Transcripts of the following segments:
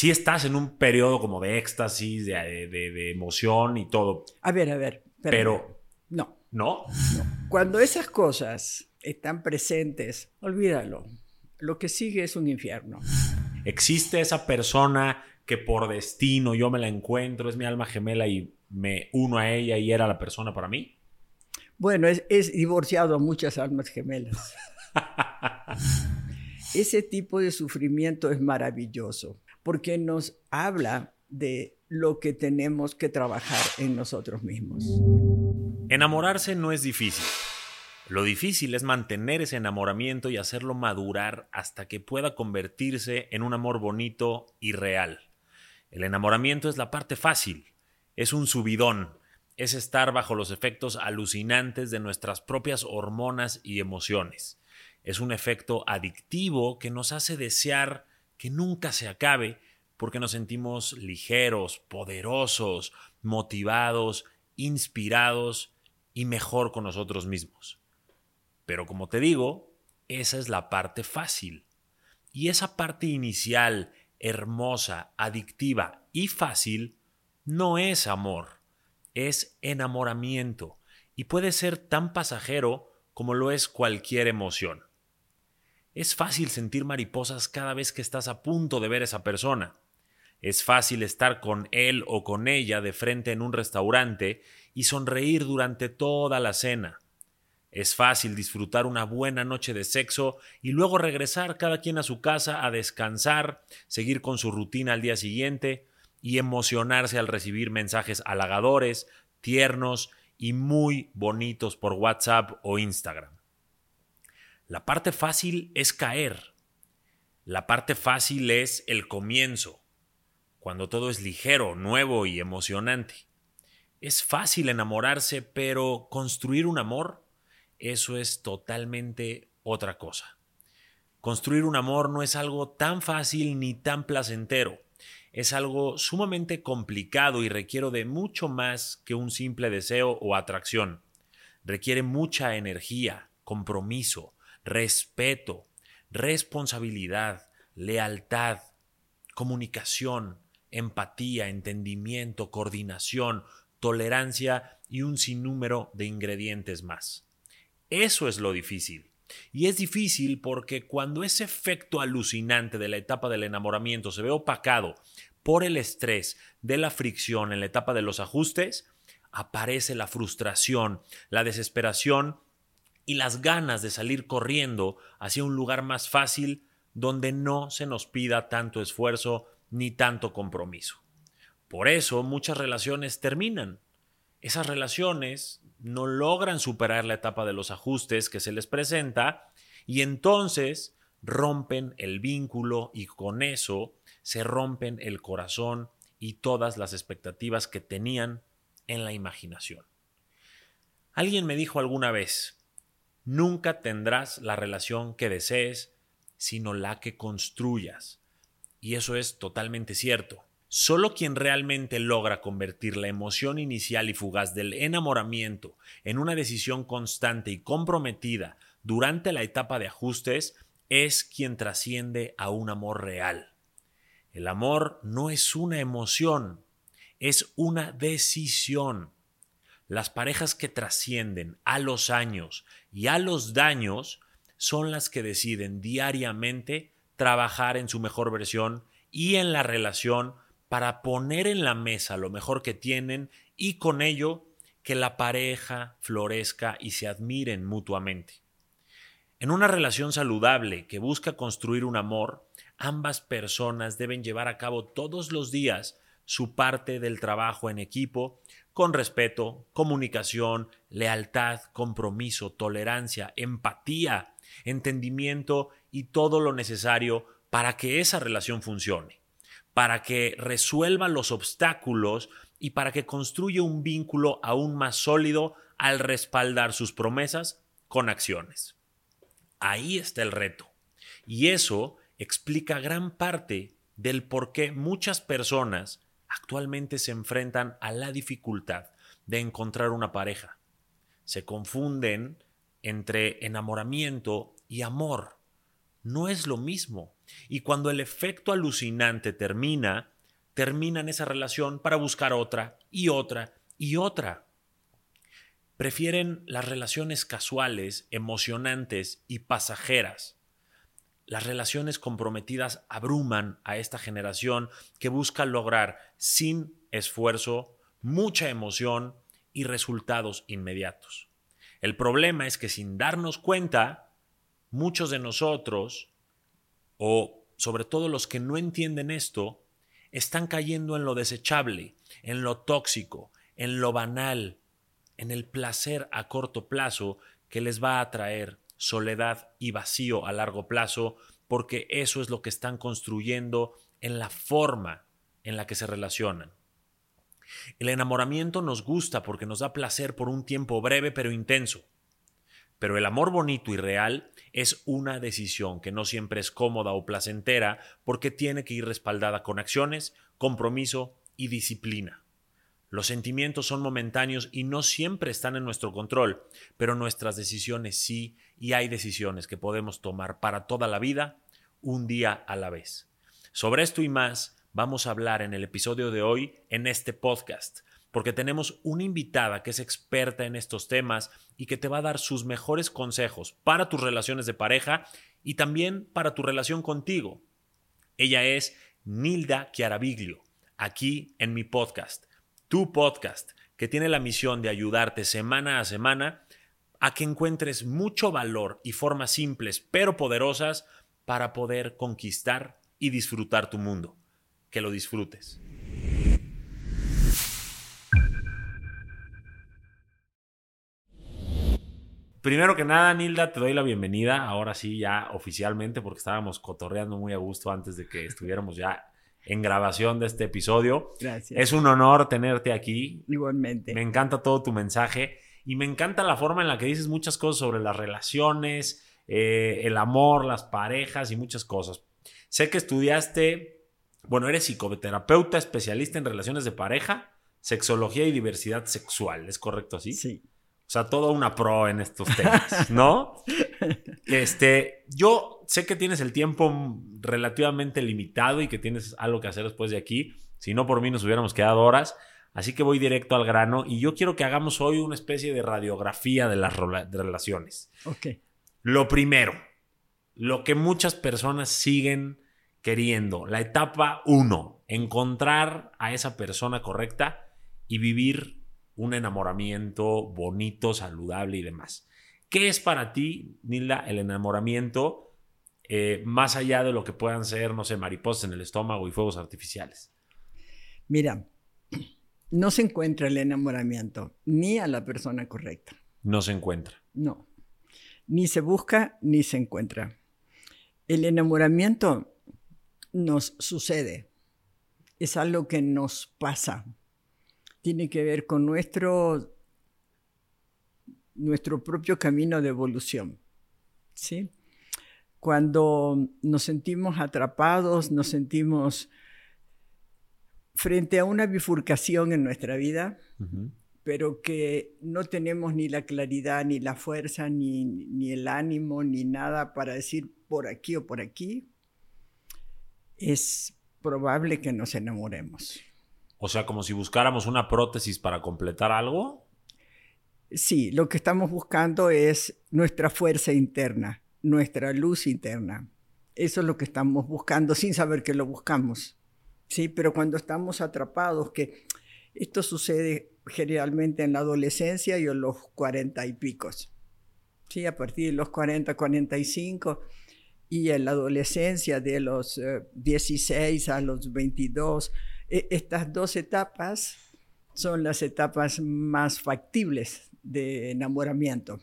sí estás en un periodo como de éxtasis, de, de, emoción y todo. A ver, a ver. Pero... No. ¿No? Cuando esas cosas están presentes, olvídalo. Lo que sigue es un infierno. ¿Existe esa persona que por destino yo me la encuentro, es mi alma gemela y me uno a ella y era la persona para mí? Bueno, es, es divorciado a muchas almas gemelas. Ese tipo de sufrimiento es maravilloso porque nos habla de lo que tenemos que trabajar en nosotros mismos. Enamorarse no es difícil. Lo difícil es mantener ese enamoramiento y hacerlo madurar hasta que pueda convertirse en un amor bonito y real. El enamoramiento es la parte fácil, es un subidón, es estar bajo los efectos alucinantes de nuestras propias hormonas y emociones. Es un efecto adictivo que nos hace desear que nunca se acabe porque nos sentimos ligeros, poderosos, motivados, inspirados y mejor con nosotros mismos. Pero como te digo, esa es la parte fácil. Y esa parte inicial, hermosa, adictiva y fácil, no es amor, es enamoramiento y puede ser tan pasajero como lo es cualquier emoción. Es fácil sentir mariposas cada vez que estás a punto de ver a esa persona. Es fácil estar con él o con ella de frente en un restaurante y sonreír durante toda la cena. Es fácil disfrutar una buena noche de sexo y luego regresar cada quien a su casa a descansar, seguir con su rutina al día siguiente y emocionarse al recibir mensajes halagadores, tiernos y muy bonitos por WhatsApp o Instagram. La parte fácil es caer. La parte fácil es el comienzo, cuando todo es ligero, nuevo y emocionante. Es fácil enamorarse, pero construir un amor eso es totalmente otra cosa. Construir un amor no es algo tan fácil ni tan placentero. Es algo sumamente complicado y requiere de mucho más que un simple deseo o atracción. Requiere mucha energía, compromiso, respeto, responsabilidad, lealtad, comunicación, empatía, entendimiento, coordinación, tolerancia y un sinnúmero de ingredientes más. Eso es lo difícil. Y es difícil porque cuando ese efecto alucinante de la etapa del enamoramiento se ve opacado por el estrés de la fricción en la etapa de los ajustes, aparece la frustración, la desesperación y las ganas de salir corriendo hacia un lugar más fácil donde no se nos pida tanto esfuerzo ni tanto compromiso. Por eso muchas relaciones terminan. Esas relaciones no logran superar la etapa de los ajustes que se les presenta y entonces rompen el vínculo y con eso se rompen el corazón y todas las expectativas que tenían en la imaginación. Alguien me dijo alguna vez, nunca tendrás la relación que desees, sino la que construyas. Y eso es totalmente cierto. Solo quien realmente logra convertir la emoción inicial y fugaz del enamoramiento en una decisión constante y comprometida durante la etapa de ajustes es quien trasciende a un amor real. El amor no es una emoción, es una decisión. Las parejas que trascienden a los años y a los daños son las que deciden diariamente trabajar en su mejor versión y en la relación para poner en la mesa lo mejor que tienen y con ello que la pareja florezca y se admiren mutuamente. En una relación saludable que busca construir un amor, ambas personas deben llevar a cabo todos los días su parte del trabajo en equipo con respeto, comunicación, lealtad, compromiso, tolerancia, empatía, entendimiento y todo lo necesario para que esa relación funcione para que resuelva los obstáculos y para que construya un vínculo aún más sólido al respaldar sus promesas con acciones. Ahí está el reto. Y eso explica gran parte del por qué muchas personas actualmente se enfrentan a la dificultad de encontrar una pareja. Se confunden entre enamoramiento y amor no es lo mismo. Y cuando el efecto alucinante termina, terminan esa relación para buscar otra y otra y otra. Prefieren las relaciones casuales, emocionantes y pasajeras. Las relaciones comprometidas abruman a esta generación que busca lograr sin esfuerzo, mucha emoción y resultados inmediatos. El problema es que sin darnos cuenta, muchos de nosotros, o sobre todo los que no entienden esto, están cayendo en lo desechable, en lo tóxico, en lo banal, en el placer a corto plazo que les va a traer soledad y vacío a largo plazo, porque eso es lo que están construyendo en la forma en la que se relacionan. El enamoramiento nos gusta porque nos da placer por un tiempo breve pero intenso. Pero el amor bonito y real es una decisión que no siempre es cómoda o placentera porque tiene que ir respaldada con acciones, compromiso y disciplina. Los sentimientos son momentáneos y no siempre están en nuestro control, pero nuestras decisiones sí, y hay decisiones que podemos tomar para toda la vida, un día a la vez. Sobre esto y más vamos a hablar en el episodio de hoy en este podcast porque tenemos una invitada que es experta en estos temas y que te va a dar sus mejores consejos para tus relaciones de pareja y también para tu relación contigo. Ella es Nilda Chiaraviglio, aquí en mi podcast, tu podcast, que tiene la misión de ayudarte semana a semana a que encuentres mucho valor y formas simples pero poderosas para poder conquistar y disfrutar tu mundo. Que lo disfrutes. Primero que nada, Nilda, te doy la bienvenida. Ahora sí, ya oficialmente, porque estábamos cotorreando muy a gusto antes de que estuviéramos ya en grabación de este episodio. Gracias. Es un honor tenerte aquí. Igualmente. Me encanta todo tu mensaje y me encanta la forma en la que dices muchas cosas sobre las relaciones, eh, el amor, las parejas y muchas cosas. Sé que estudiaste, bueno, eres psicoterapeuta, especialista en relaciones de pareja, sexología y diversidad sexual. ¿Es correcto así? Sí. O sea, toda una pro en estos temas, ¿no? este, yo sé que tienes el tiempo relativamente limitado y que tienes algo que hacer después de aquí. Si no, por mí nos hubiéramos quedado horas. Así que voy directo al grano y yo quiero que hagamos hoy una especie de radiografía de las relaciones. Ok. Lo primero, lo que muchas personas siguen queriendo, la etapa uno, encontrar a esa persona correcta y vivir un enamoramiento bonito, saludable y demás. ¿Qué es para ti, Nilda, el enamoramiento eh, más allá de lo que puedan ser, no sé, mariposas en el estómago y fuegos artificiales? Mira, no se encuentra el enamoramiento ni a la persona correcta. No se encuentra. No. Ni se busca ni se encuentra. El enamoramiento nos sucede. Es algo que nos pasa tiene que ver con nuestro, nuestro propio camino de evolución. ¿sí? Cuando nos sentimos atrapados, nos sentimos frente a una bifurcación en nuestra vida, pero que no tenemos ni la claridad, ni la fuerza, ni, ni el ánimo, ni nada para decir por aquí o por aquí, es probable que nos enamoremos. O sea, como si buscáramos una prótesis para completar algo. Sí, lo que estamos buscando es nuestra fuerza interna, nuestra luz interna. Eso es lo que estamos buscando sin saber que lo buscamos. Sí, pero cuando estamos atrapados, que esto sucede generalmente en la adolescencia y en los cuarenta y picos. Sí, a partir de los 40, 45 y en la adolescencia de los 16 eh, a los 22 e, estas dos etapas son las etapas más factibles de enamoramiento.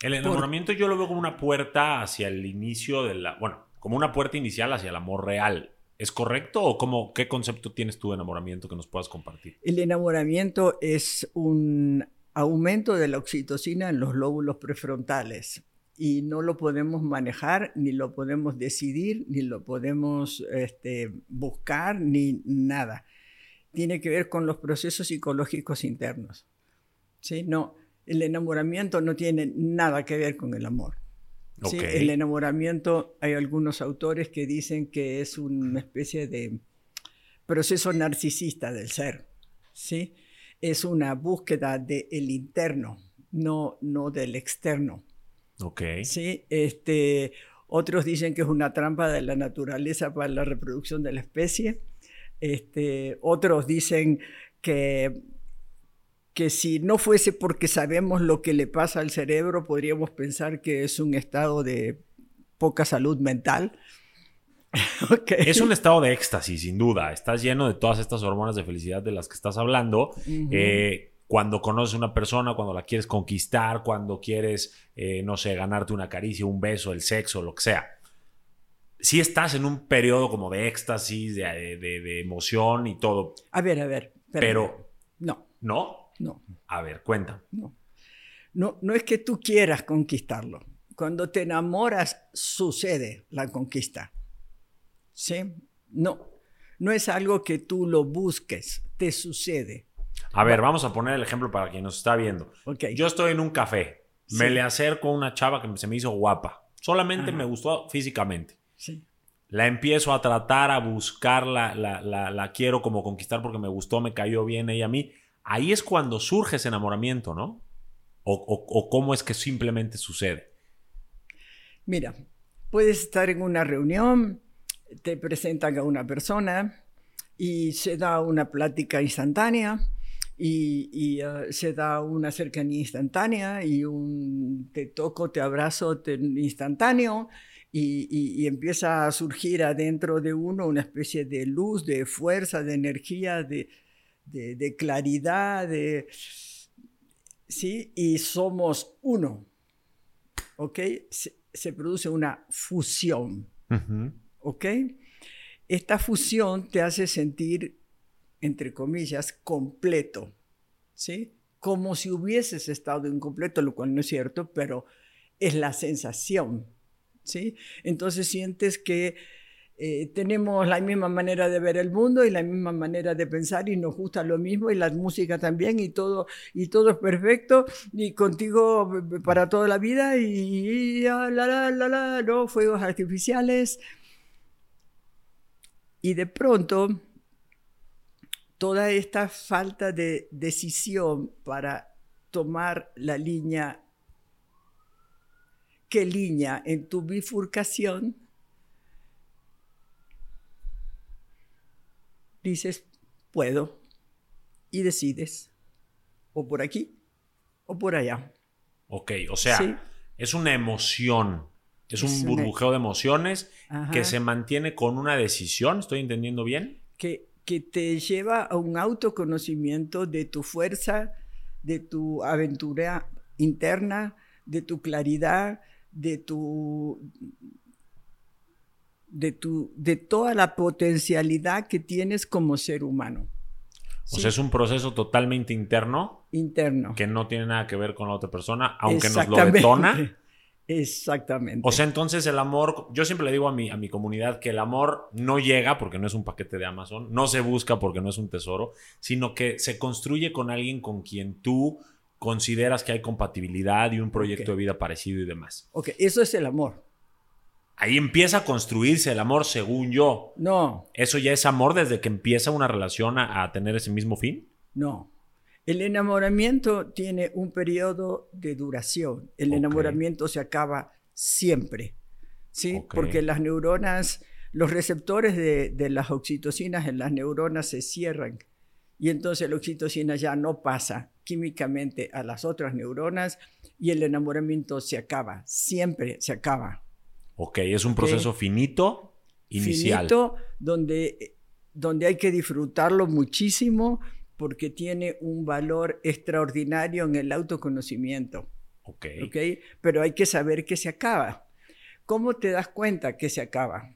El enamoramiento yo lo veo como una puerta hacia el inicio de la, bueno, como una puerta inicial hacia el amor real. ¿Es correcto o cómo, qué concepto tienes tú de enamoramiento que nos puedas compartir? El enamoramiento es un aumento de la oxitocina en los lóbulos prefrontales y no lo podemos manejar, ni lo podemos decidir, ni lo podemos este, buscar, ni nada. Tiene que ver con los procesos psicológicos internos. ¿sí? No, el enamoramiento no tiene nada que ver con el amor. El enamoramiento, hay algunos autores que dicen que es una especie de proceso narcisista del ser. ¿sí? Es una búsqueda del interno, no, no del externo. Okay. ¿sí? Este, otros dicen que es una trampa de la naturaleza para la reproducción de la especie. Este, otros dicen que, que si no fuese porque sabemos lo que le pasa al cerebro, podríamos pensar que es un estado de poca salud mental. Es un estado de éxtasis, sin duda. Estás lleno de todas estas hormonas de felicidad de las que estás hablando cuando conoces a una persona, cuando la quieres conquistar, cuando quieres, eh, no sé, ganarte una caricia, un beso, el sexo, lo que sea. Si estás en un periodo como de éxtasis, de, emoción y todo. A ver, a ver. Pero. No. ¿No? No. A ver, cuenta. No. No, no es que tú quieras conquistarlo. Cuando te enamoras, sucede la conquista. ¿Sí? No. No es algo que tú lo busques, te sucede. A ver, vamos a poner el ejemplo para quien nos está viendo. Yo estoy en un café, me le acerco a una chava que se me hizo guapa, solamente me gustó físicamente. Sí. La empiezo a tratar, a buscar, la, la, quiero como conquistar porque me gustó, me cayó bien ella a mí. Ahí es cuando surge ese enamoramiento, ¿no? O, cómo es que simplemente sucede. Mira, puedes estar en una reunión, te presentan a una persona y se da una plática instantánea y, ah, se da una cercanía instantánea y un te toco, te abrazo instantáneo y, empieza a surgir adentro de uno una especie de luz, de fuerza, de energía, de, claridad, de, ¿sí? Y somos uno, ¿ok? Se, produce una fusión, ¿ok? Esta fusión te hace sentir entre comillas, completo, ¿sí? Como si hubieses estado incompleto, lo cual no es cierto, pero es la sensación, ¿sí? Entonces sientes que eh, tenemos la misma manera de ver el mundo y la misma manera de pensar y nos gusta lo mismo y la música también y todo y todo es perfecto y contigo para toda la vida y, la la la la no fuegos artificiales y de pronto toda esta falta de decisión para tomar la línea, ¿qué línea en tu bifurcación? Dices, puedo, y decides, o por aquí o por allá. Ok, o sea, es una emoción, es, un burbujeo de emociones que se mantiene con una decisión, ¿estoy entendiendo bien? Que que te lleva a un autoconocimiento de tu fuerza, de tu aventura interna, de tu claridad, de tu de, tu, de toda la potencialidad que tienes como ser humano. O sea, es un proceso totalmente interno. Interno. Que no tiene nada que ver con la otra persona, aunque nos lo detona. Exactamente. O sea, entonces el amor, yo siempre le digo a mi, a mi comunidad que el amor no llega porque no es un paquete de Amazon, no se busca porque no es un tesoro, sino que se construye con alguien con quien tú consideras que hay compatibilidad y un proyecto de vida parecido y demás. Ok, eso es el amor. Ahí empieza a construirse el amor, según yo. No. ¿Eso ya es amor desde que empieza una relación a, a tener ese mismo fin? No. El enamoramiento tiene un periodo de duración. El enamoramiento se acaba siempre, ¿sí? Porque las neuronas, los receptores de, las oxitocinas en las neuronas se cierran y entonces la oxitocina ya no pasa químicamente a las otras neuronas y el enamoramiento se acaba, siempre se acaba. Ok, es un proceso finito, inicial. Finito, donde, donde hay que disfrutarlo muchísimo porque tiene un valor extraordinario en el autoconocimiento. Ok. ¿okay? Pero hay que saber que se acaba. ¿Cómo te das cuenta que se acaba?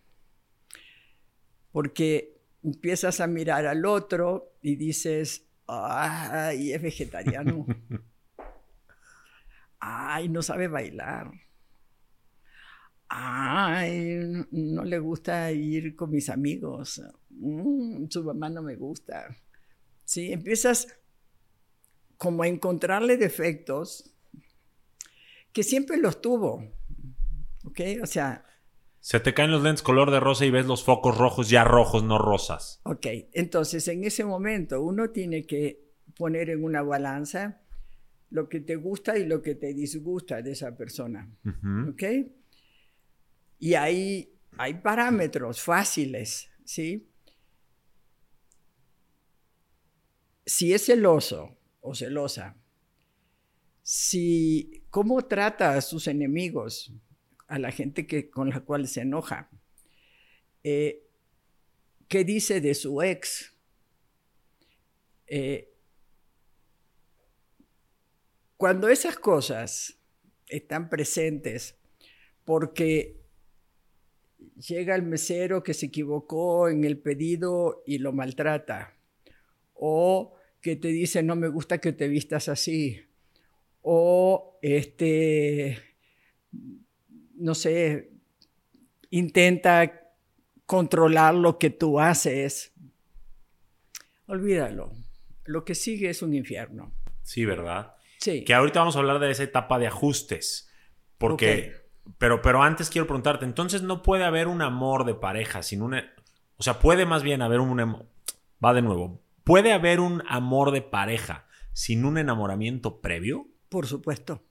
Porque empiezas a mirar al otro y dices, ay, es vegetariano. ay, no sabe bailar. Ay, no le gusta ir con mis amigos. Mm, su mamá no me gusta. ¿sí? Empiezas como a encontrarle defectos que siempre los tuvo, ¿Ok? O sea... Se te caen los lentes color de rosa y ves los focos rojos ya rojos, no rosas. Ok, entonces en ese momento uno tiene que poner en una balanza lo que te gusta y lo que te disgusta de esa persona. ¿Ok? Y ahí hay parámetros fáciles, ¿sí? Si es celoso o celosa, si cómo trata a sus enemigos, a la gente que, con la cual se enoja, eh, qué dice de su ex, eh, cuando esas cosas están presentes, porque llega el mesero que se equivocó en el pedido y lo maltrata, o que te dice no me gusta que te vistas así, o este, no sé, intenta controlar lo que tú haces, olvídalo. Lo que sigue es un infierno. Sí, ¿verdad? Sí. Que ahorita vamos a hablar de esa etapa de ajustes. Porque, pero, pero antes quiero preguntarte, entonces no puede haber un amor de pareja sin una... O sea, puede más bien haber un... Va de nuevo. ¿Puede haber un amor de pareja sin un enamoramiento previo? Por supuesto.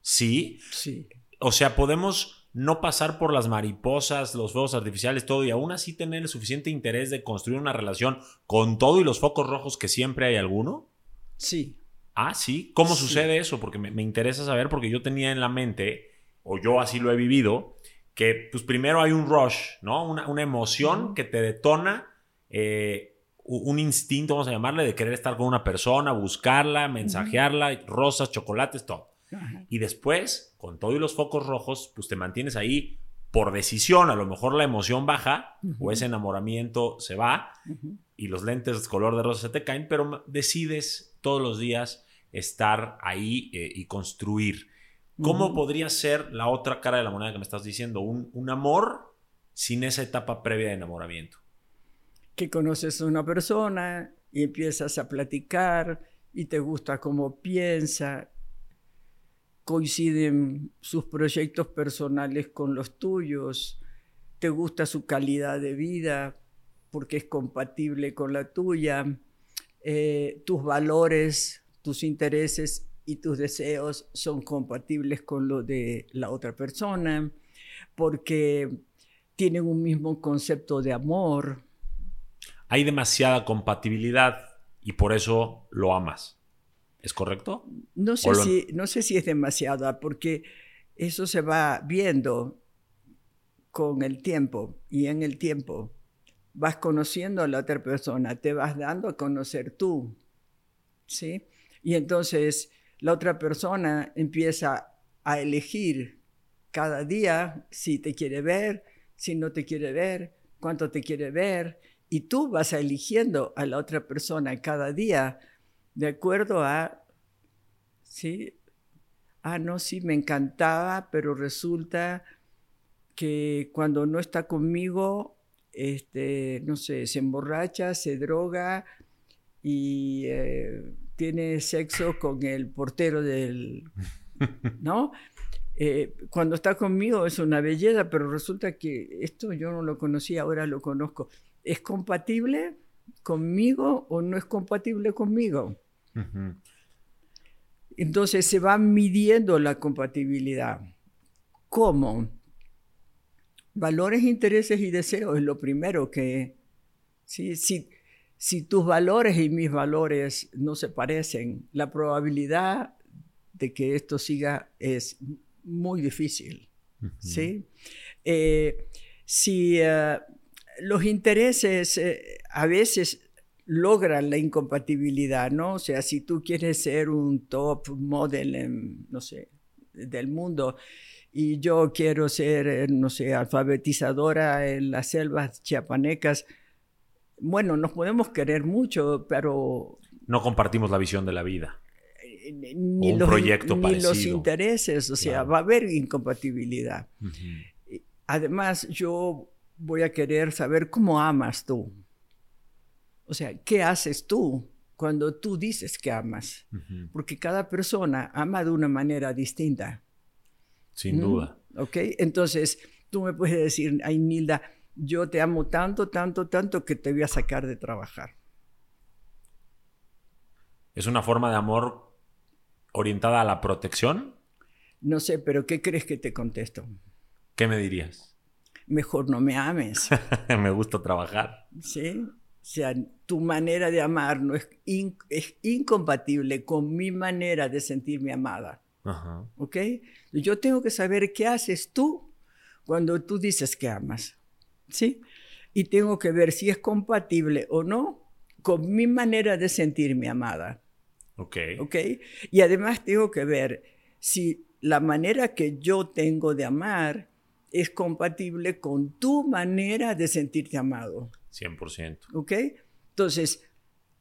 Sí. Sí. O sea, podemos no pasar por las mariposas, los fuegos artificiales, todo, y aún así tener el suficiente interés de construir una relación con todo y los focos rojos que siempre hay alguno? Sí. Ah, sí. ¿Cómo sucede eso? Porque me, interesa saber, porque yo tenía en la mente, o yo así lo he vivido, que pues primero hay un rush, ¿no? Una, emoción que te detona, eh, un instinto, vamos a llamarle, de querer estar con una persona, buscarla, mensajearla, rosas, chocolates, todo. Y después, con todo y los focos rojos, pues te mantienes ahí por decisión. A lo mejor la emoción baja o ese enamoramiento se va y los lentes color de rosa se te caen, pero decides todos los días estar ahí eh, y construir. ¿Cómo podría ser la otra cara de la moneda que me estás diciendo? Un, un amor sin esa etapa previa de enamoramiento. Que conoces a una persona y empiezas a platicar y te gusta cómo piensa, coinciden sus proyectos personales con los tuyos, te gusta su calidad de vida porque es compatible con la tuya, eh, tus valores, tus intereses y tus deseos son compatibles con lo de la otra persona, porque tienen un mismo concepto de amor. Hay demasiada compatibilidad y por eso lo amas. ¿Es correcto? No sé, si, no sé si es demasiada, porque eso se va viendo con el tiempo y en el tiempo vas conociendo a la otra persona, te vas dando a conocer tú, ¿sí? Y entonces la otra persona empieza a elegir cada día si te quiere ver, si no te quiere ver, cuánto te quiere ver, y tú vas eligiendo a la otra persona cada día de acuerdo a, sí, ah, no, sí, me encantaba, pero resulta que cuando no está conmigo este, no sé, se emborracha, se droga y eh, tiene sexo con el portero del, ¿no? Eh, cuando está conmigo es una belleza, pero resulta que esto yo no lo conocía, ahora lo conozco. ¿Es compatible conmigo o no es compatible conmigo? Entonces se va midiendo la compatibilidad. ¿Cómo? Valores, intereses y deseos es lo primero que, si, si tus valores y mis valores no se parecen, la probabilidad de que esto siga es muy difícil. ¿sí? Eh, si eh, los intereses eh, a veces logran la incompatibilidad, ¿no? O sea, si tú quieres ser un top model, en, no sé, del mundo y yo quiero ser, no sé, alfabetizadora en las selvas chiapanecas. Bueno, nos podemos querer mucho, pero... No compartimos la visión de la vida. Eh, ni, un los, proyecto ni los intereses, o sea, va a haber incompatibilidad. Además, yo voy a querer saber cómo amas tú. O sea, ¿qué haces tú cuando tú dices que amas? Porque cada persona ama de una manera distinta. Sin duda. ¿Ok? Entonces, tú me puedes decir, ay, Nilda, yo te amo tanto, tanto, tanto que te voy a sacar de trabajar. ¿Es una forma de amor orientada a la protección? No sé, pero ¿qué crees que te contesto? ¿Qué me dirías? Mejor no me ames. me gusta trabajar. Sí. O sea, tu manera de amar no es, es incompatible con mi manera de sentirme amada. Ajá. ¿Ok? Yo tengo que saber qué haces tú cuando tú dices que amas. ¿Sí? Y tengo que ver si es compatible o no con mi manera de sentirme amada. Ok. Ok. Y además tengo que ver si la manera que yo tengo de amar es compatible con tu manera de sentirte amado. 100%. ¿Ok? Entonces,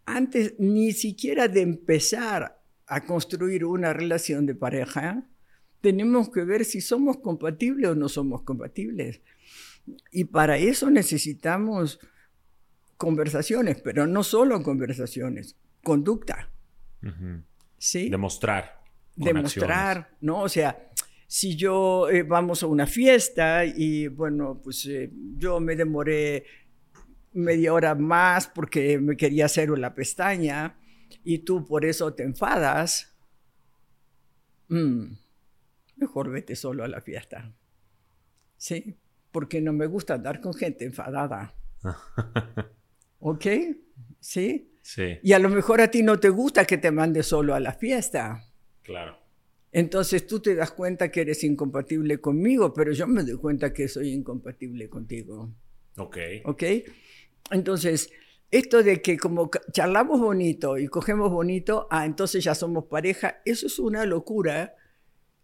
antes ni siquiera de empezar a construir una relación de pareja, tenemos que ver si somos compatibles o no somos compatibles. Y para eso necesitamos conversaciones, pero no solo conversaciones, conducta. ¿Sí? Demostrar. Demostrar, ¿no? O sea, si yo eh, vamos a una fiesta y bueno, pues eh, yo me demoré media hora más porque me quería hacer la pestaña y tú por eso te enfadas, mm, mejor vete solo a la fiesta. ¿Sí? Porque no me gusta andar con gente enfadada. ¿Ok? ¿Sí? Sí. Y a lo mejor a ti no te gusta que te mande solo a la fiesta. Claro. Entonces tú te das cuenta que eres incompatible conmigo, pero yo me doy cuenta que soy incompatible contigo. Ok. Ok. Entonces, esto de que como charlamos bonito y cogemos bonito, ah, entonces ya somos pareja, eso es una locura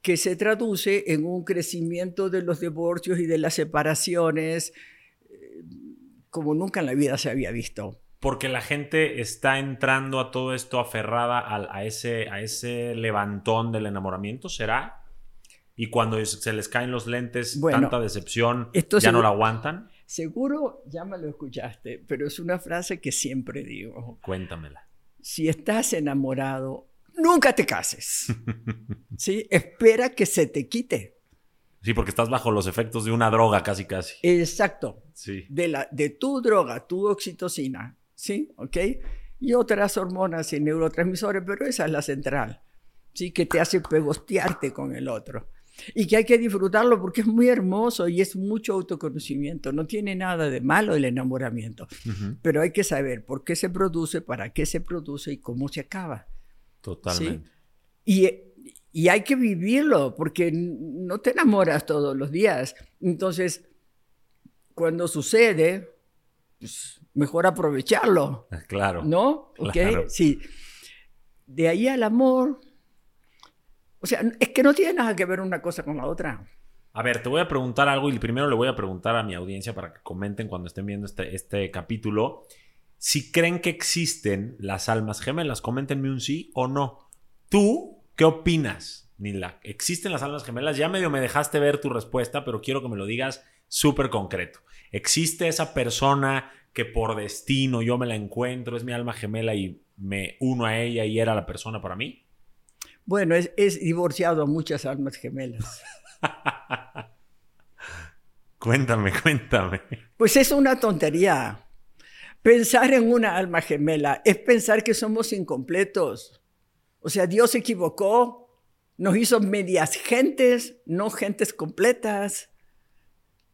que se traduce en un crecimiento de los divorcios y de las separaciones eh, como nunca en la vida se había visto. Porque la gente está entrando a todo esto aferrada a, ese, a ese levantón del enamoramiento, ¿será? Y cuando se les caen los lentes, tanta decepción, ya no la aguantan. Seguro ya me lo escuchaste, pero es una frase que siempre digo. Cuéntamela. Si estás enamorado, nunca te cases. ¿Sí? Espera que se te quite. Sí, porque estás bajo los efectos de una droga casi casi. Exacto. Sí. De, la, de tu droga, tu oxitocina. ¿Sí? ¿Ok? Y otras hormonas y neurotransmisores, pero esa es la central. ¿Sí? Que te hace pegostearte con el otro y que hay que disfrutarlo porque es muy hermoso y es mucho autoconocimiento. No tiene nada de malo el enamoramiento, pero hay que saber por qué se produce, para qué se produce y cómo se acaba. Totalmente. Y, y hay que vivirlo porque no te enamoras todos los días. Entonces, cuando sucede, pues mejor aprovecharlo. Claro. ¿No? ¿Ok? Sí. De ahí al amor, o sea, es que no tiene nada que ver una cosa con la otra. A ver, te voy a preguntar algo y primero le voy a preguntar a mi audiencia para que comenten cuando estén viendo este, este capítulo. Si creen que existen las almas gemelas, coméntenme un sí o no. ¿Tú qué opinas, Nila? ¿Existen las almas gemelas? Ya medio me dejaste ver tu respuesta, pero quiero que me lo digas súper concreto. ¿Existe esa persona que por destino yo me la encuentro, es mi alma gemela y me uno a ella y era la persona para mí? Bueno, es, divorciado a muchas almas gemelas. cuéntame, cuéntame. Pues es una tontería. Pensar en una alma gemela es pensar que somos incompletos. O sea, Dios se equivocó, nos hizo medias gentes, no gentes completas.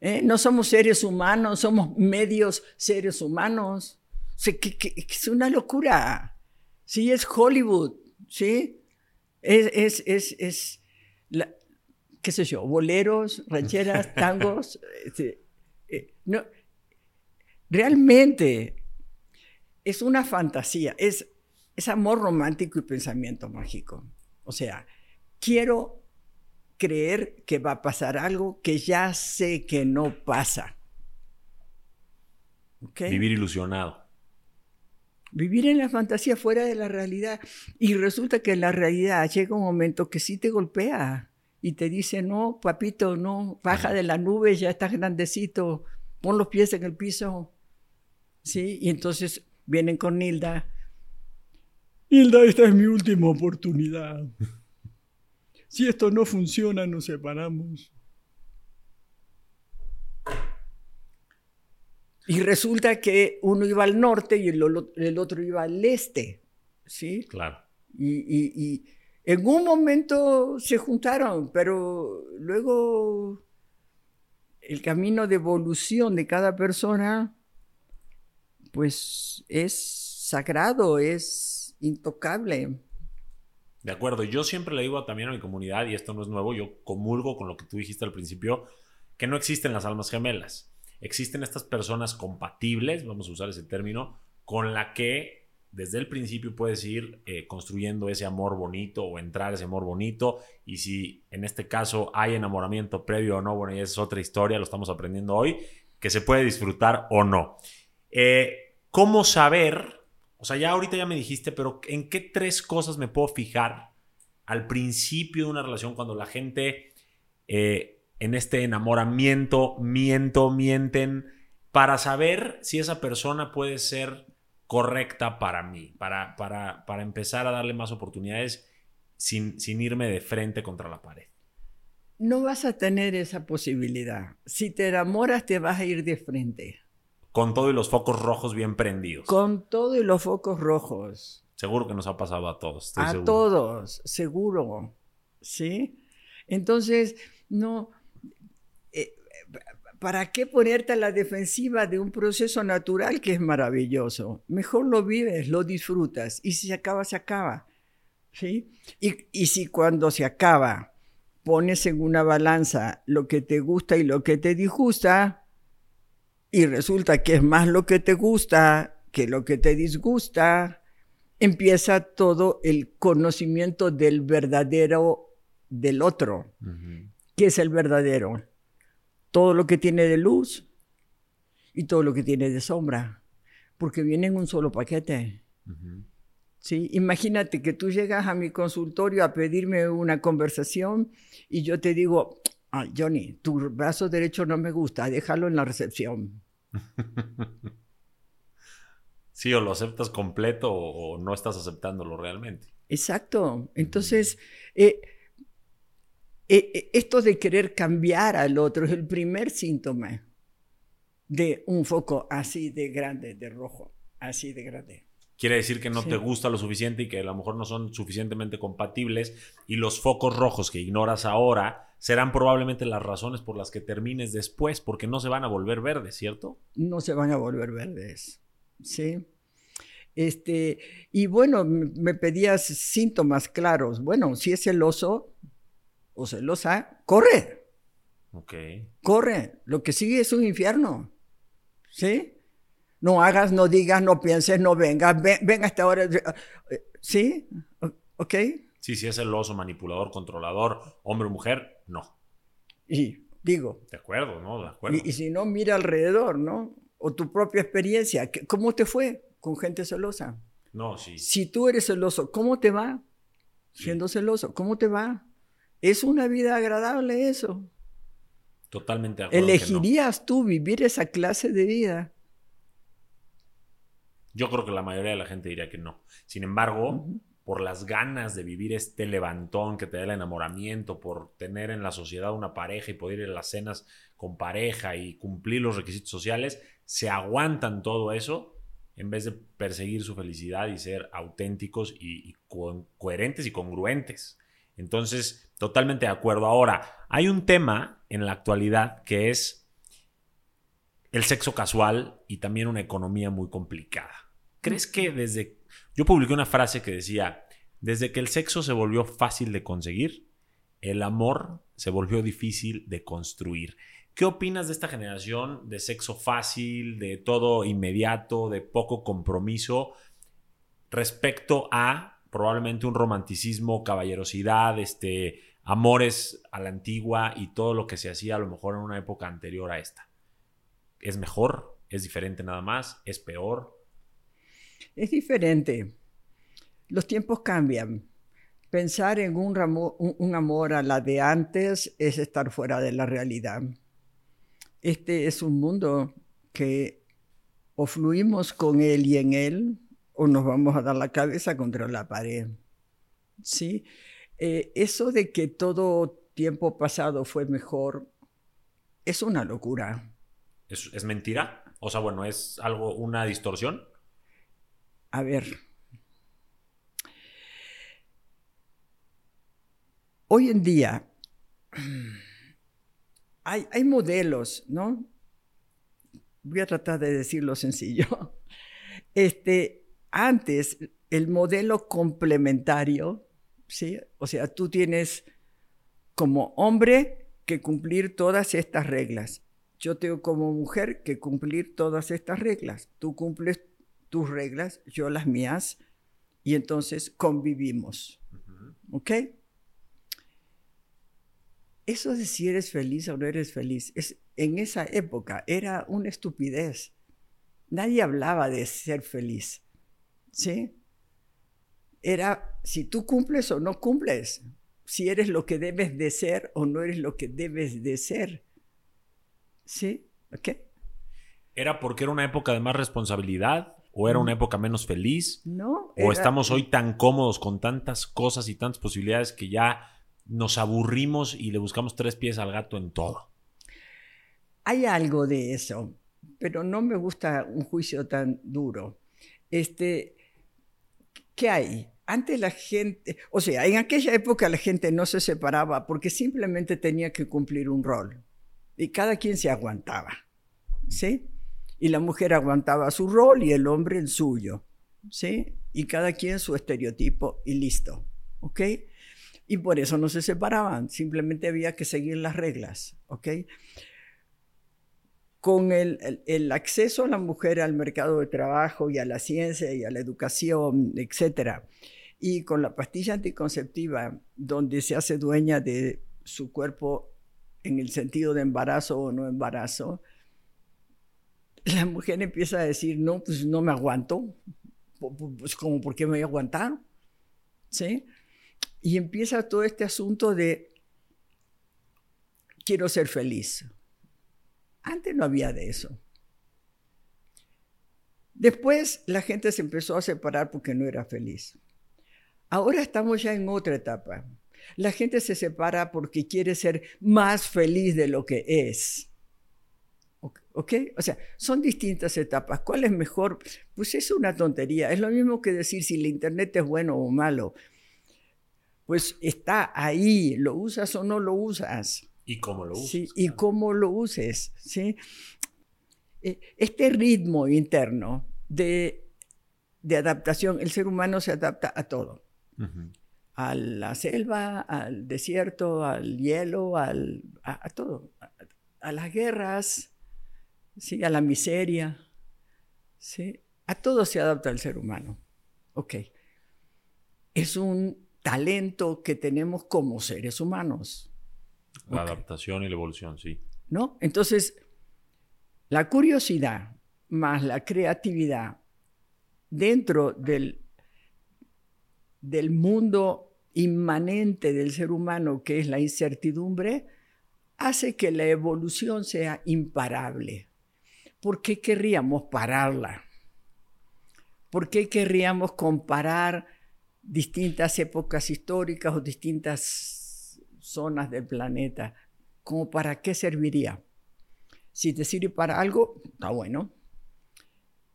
¿Eh? No somos seres humanos, somos medios seres humanos. es una locura. Sí, es Hollywood, ¿sí? Es, es, es, qué sé yo, boleros, rancheras, tangos. Este, eh, no, realmente es una fantasía, es, es amor romántico y pensamiento mágico. O sea, quiero creer que va a pasar algo que ya sé que no pasa. Vivir ilusionado vivir en la fantasía fuera de la realidad. Y resulta que en la realidad llega un momento que sí te golpea y te dice, no, papito, no, baja de la nube, ya estás grandecito, pon los pies en el piso. ¿Sí? Y entonces vienen con Hilda. Hilda, esta es mi última oportunidad. Si esto no funciona, nos separamos. Y resulta que uno iba al norte y el, otro iba al este. ¿Sí? Claro. Y, y, en un momento se juntaron, pero luego el camino de evolución de cada persona pues es sagrado, es intocable. De acuerdo, yo siempre le digo también a mi comunidad, y esto no es nuevo, yo comulgo con lo que tú dijiste al principio, que no existen las almas gemelas. Existen estas personas compatibles, vamos a usar ese término, con la que desde el principio puedes ir eh, construyendo ese amor bonito o entrar ese amor bonito. Y si en este caso hay enamoramiento previo o no, bueno, ya es otra historia, lo estamos aprendiendo hoy, que se puede disfrutar o no. Eh, ¿Cómo saber? O sea, ya ahorita ya me dijiste, pero ¿en qué tres cosas me puedo fijar al principio de una relación cuando la gente eh, en este enamoramiento miento, mienten, para saber si esa persona puede ser correcta para mí, para, para, para empezar a darle más oportunidades sin, sin irme de frente contra la pared. No vas a tener esa posibilidad. Si te enamoras, te vas a ir de frente. Con todo y los focos rojos bien prendidos. Con todo y los focos rojos. Seguro que nos ha pasado a todos. a todos, seguro. ¿Sí? Entonces, no, ¿para qué ponerte a la defensiva de un proceso natural que es maravilloso? Mejor lo vives, lo disfrutas y si se acaba, se acaba. ¿sí? Y, si cuando se acaba pones en una balanza lo que te gusta y lo que te disgusta, y resulta que es más lo que te gusta que lo que te disgusta, empieza todo el conocimiento del verdadero del otro. ¿Qué es el verdadero? todo lo que tiene de luz y todo lo que tiene de sombra, porque viene en un solo paquete. ¿Sí? Imagínate que tú llegas a mi consultorio a pedirme una conversación y yo te digo, ah, Johnny, tu brazo derecho no me gusta, déjalo en la recepción. Sí, o lo aceptas completo o, no estás aceptándolo realmente. Exacto. Entonces, eh, e, e, esto de querer cambiar al otro es el primer síntoma de un foco así de grande, de rojo, así de grande. Quiere decir que no te gusta lo suficiente y que a lo mejor no son suficientemente compatibles y los focos rojos que ignoras ahora serán probablemente las razones por las que termines después, porque no se van a volver verdes, ¿cierto? No se van a volver verdes, sí. Este, y bueno, me pedías síntomas claros. Bueno, si es celoso, o celosa, corre. Ok. Corre. Lo que sigue es un infierno. ¿Sí? No hagas, no digas, no pienses, no vengas. Ven, hasta ahora. ¿Sí? ¿Ok? Sí, si es celoso, manipulador, controlador, hombre o mujer, no. Y digo. De acuerdo, ¿no? De acuerdo. Y, si no, mira alrededor, ¿no? O tu propia experiencia. ¿Cómo te fue con gente celosa? No, sí. Si tú eres celoso, ¿cómo te va? Siendo celoso, ¿cómo te va? ¿Es una vida agradable eso? Totalmente ¿Elegirías tú vivir esa clase de vida? Yo creo que la mayoría de la gente diría que no. Sin embargo, por las ganas de vivir este levantón que te da el enamoramiento, por tener en la sociedad una pareja y poder ir a las cenas con pareja y cumplir los requisitos sociales, se aguantan todo eso en vez de perseguir su felicidad y ser auténticos y, coherentes y congruentes. Entonces, totalmente de acuerdo. Ahora, hay un tema en la actualidad que es el sexo casual y también una economía muy complicada. ¿Crees que desde... Yo publiqué una frase que decía, desde que el sexo se volvió fácil de conseguir, el amor se volvió difícil de construir. ¿Qué opinas de esta generación de sexo fácil, de todo inmediato, de poco compromiso respecto a probablemente un romanticismo, caballerosidad, este, amores a la antigua y todo lo que se hacía a lo mejor en una época anterior a esta. ¿Es mejor? ¿Es diferente nada más? ¿Es peor? Es diferente. Los tiempos cambian. Pensar en un, un, amor a la de antes es estar fuera de la realidad. Este es un mundo que o fluimos con él y en él, o nos vamos a dar la cabeza contra la pared. ¿Sí? Eh, eso de que todo tiempo pasado fue mejor es una locura. ¿Es, mentira? O sea, bueno, es algo, una distorsión. A ver. Hoy en día hay, hay modelos, ¿no? Voy a tratar de decirlo sencillo. Este, antes, el modelo complementario, ¿sí? O sea, tú tienes como hombre que cumplir todas estas reglas. Yo tengo como mujer que cumplir todas estas reglas. Tú cumples tus reglas, yo las mías, y entonces convivimos. ¿Ok? Eso de si eres feliz o no eres feliz, es, en esa época era una estupidez. Nadie hablaba de ser feliz. ¿Sí? Era si tú cumples o no cumples, si eres lo que debes de ser o no eres lo que debes de ser. ¿Sí? ¿Ok? ¿Era porque era una época de más responsabilidad? ¿O era una mm. época menos feliz? No. ¿O estamos hoy tan cómodos con tantas cosas y tantas posibilidades que ya nos aburrimos y le buscamos tres pies al gato en todo? Hay algo de eso, pero no me gusta un juicio tan duro. Este, ¿Qué hay? Antes la gente, o sea, en aquella época la gente no se separaba porque simplemente tenía que cumplir un rol y cada quien se aguantaba, ¿sí? Y la mujer aguantaba su rol y el hombre el suyo, ¿sí? Y cada quien su estereotipo y listo, ¿ok? Y por eso no se separaban, simplemente había que seguir las reglas, ¿ok? Con el, acceso a la mujer al mercado de trabajo y a la ciencia y a la educación, etcétera, y con la pastilla anticonceptiva, donde se hace dueña de su cuerpo en el sentido de embarazo o no embarazo, la mujer empieza a decir, no, pues no me aguanto, pues como, ¿por qué me voy a aguantar? ¿Sí? Y empieza todo este asunto de, quiero ser feliz. Antes no había de eso. Después la gente se empezó a separar porque no era feliz. Ahora estamos ya en otra etapa. La gente se separa porque quiere ser más feliz de lo que es. ¿Ok? O sea, son distintas etapas. ¿Cuál es mejor? Pues es una tontería. Es lo mismo que decir si el Internet es bueno o malo. Pues está ahí, lo usas o no lo usas. ¿Y cómo lo usas? Sí, y cómo lo uses. ¿sí? Eh, este ritmo interno de, adaptación, el ser humano se adapta a todo. A la selva, al desierto, al hielo, al, a, todo. a las guerras, ¿sí? a la miseria, ¿sí? a todo se adapta el ser humano. Ok. Es un talento que tenemos como seres humanos. La adaptación y la evolución, sí. ¿No? Entonces, la curiosidad más la creatividad dentro del, del mundo inmanente del ser humano, que es la incertidumbre, hace que la evolución sea imparable. ¿por qué querríamos pararla? ¿Por qué querríamos comparar distintas épocas históricas o distintas zonas del planeta? ¿Cómo para qué serviría? Si te sirve para algo, está bueno.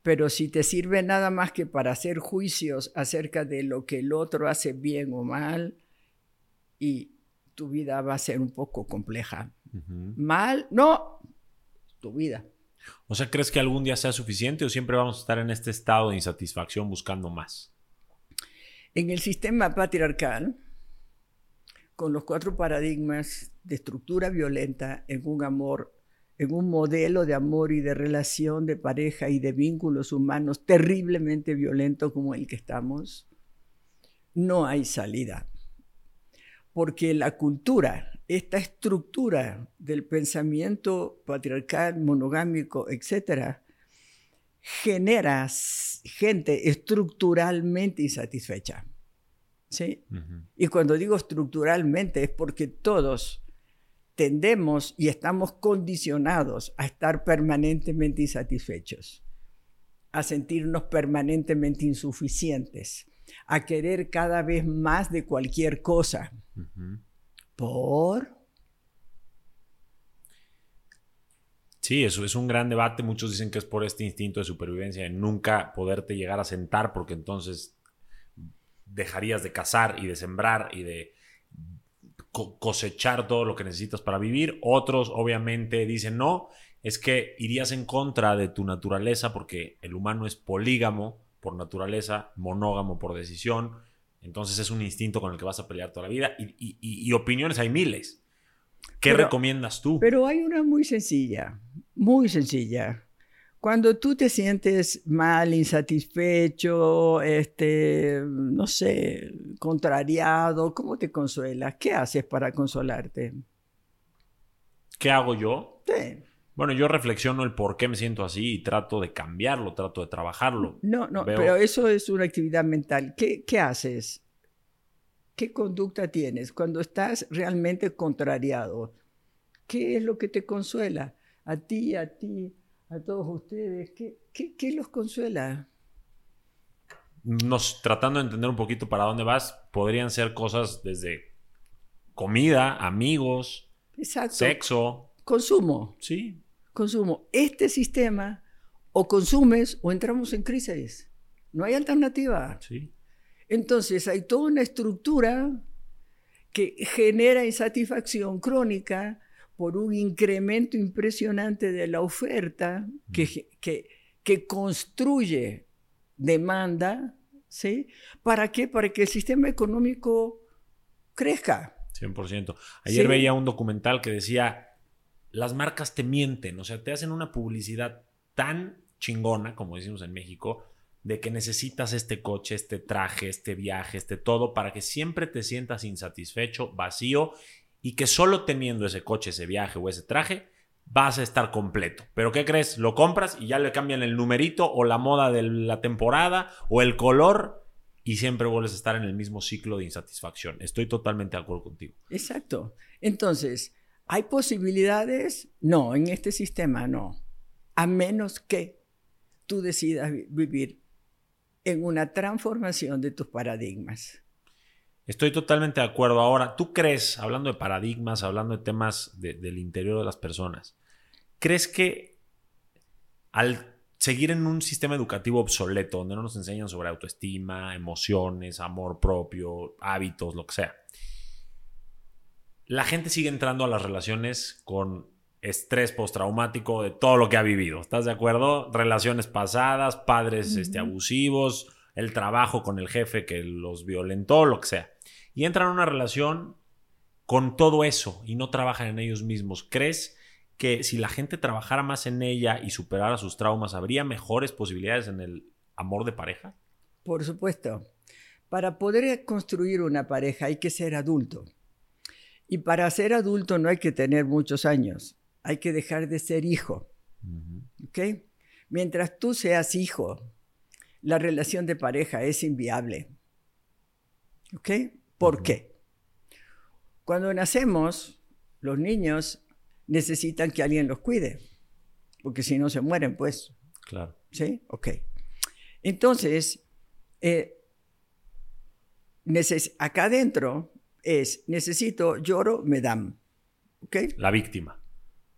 Pero si te sirve nada más que para hacer juicios acerca de lo que el otro hace bien o mal, y tu vida va a ser un poco compleja. Mal, no, tu vida. O sea, ¿crees que algún día sea suficiente o siempre vamos a estar en este estado de insatisfacción buscando más? En el sistema patriarcal, con los cuatro paradigmas de estructura violenta en un amor, en un modelo de amor y de relación de pareja y de vínculos humanos terriblemente violento como el que estamos, no hay salida. Porque la cultura esta estructura del pensamiento patriarcal, monogámico, etcétera, genera gente estructuralmente insatisfecha. ¿sí? Y cuando digo estructuralmente es porque todos tendemos y estamos condicionados a estar permanentemente insatisfechos, a sentirnos permanentemente insuficientes, a querer cada vez más de cualquier cosa. ¿Por? Sí, eso es un gran debate. Muchos dicen que es por este instinto de supervivencia, de nunca poderte llegar a sentar, porque entonces dejarías de cazar y de sembrar y de cosechar todo lo que necesitas para vivir. Otros obviamente dicen no, es que irías en contra de tu naturaleza porque el humano es polígamo por naturaleza, monógamo por decisión. Entonces es un instinto con el que vas a pelear toda la vida y, opiniones hay miles. ¿Qué recomiendas tú? Pero hay una muy sencilla, muy sencilla. Cuando tú te sientes mal, insatisfecho, este, no sé, contrariado, ¿cómo te consuelas? ¿Qué haces para consolarte? ¿Qué hago yo? Sí. Bueno, yo reflexiono el por qué me siento así y trato de cambiarlo, trato de trabajarlo. No, no, pero eso es una actividad mental. ¿Qué, ¿Qué haces? ¿Qué conducta tienes cuando estás realmente contrariado? ¿Qué es lo que te consuela? A ti, a ti, a todos ustedes. ¿Qué, qué, los consuela? Nos, tratando de entender un poquito para dónde vas, podrían ser cosas desde comida, amigos, sexo. Consumo. Sí. Consumo. Este sistema o consumes o entramos en crisis. No hay alternativa. Sí. Entonces hay toda una estructura que genera insatisfacción crónica por un incremento impresionante de la oferta que, que, que construye demanda, ¿sí? ¿Para qué? Para que el sistema económico crezca. 100%. Ayer veía un documental que decía, las marcas te mienten, o sea, te hacen una publicidad tan chingona, como decimos en México, de que necesitas este coche, este traje, este viaje, este todo, para que siempre te sientas insatisfecho, vacío y que solo teniendo ese coche, ese viaje o ese traje vas a estar completo. Pero ¿qué crees? Lo compras y ya le cambian el numerito o la moda de la temporada o el color y siempre vuelves a estar en el mismo ciclo de insatisfacción. Estoy totalmente de acuerdo contigo. Exacto. Entonces, ¿hay posibilidades? No, en este sistema no. A menos que tú decidas vivir en una transformación de tus paradigmas. Estoy totalmente de acuerdo. Ahora, ¿tú crees, hablando de paradigmas, hablando de temas del interior de las personas, crees que al seguir en un sistema educativo obsoleto, donde no nos enseñan sobre autoestima, emociones, amor propio, hábitos, lo que sea, la gente sigue entrando a las relaciones con estrés postraumático de todo lo que ha vivido. ¿Estás de acuerdo? Relaciones pasadas, padres este, abusivos, el trabajo con el jefe que los violentó, lo que sea y entran en una relación con todo eso y no trabajan en ellos mismos. ¿Crees que si la gente trabajara más en ella y superara sus traumas, habría mejores posibilidades en el amor de pareja? Por supuesto. Para poder construir una pareja hay que ser adulto. Y para ser adulto no hay que tener muchos años. Hay que dejar de ser hijo. Mientras tú seas hijo, la relación de pareja es inviable. ¿Ok? ¿Por qué? Cuando nacemos, los niños necesitan que alguien los cuide, porque si no se mueren, pues. Claro. ¿Sí? Ok. Entonces, eh, acá adentro es, necesito, lloro, me dan. ¿Ok? La víctima.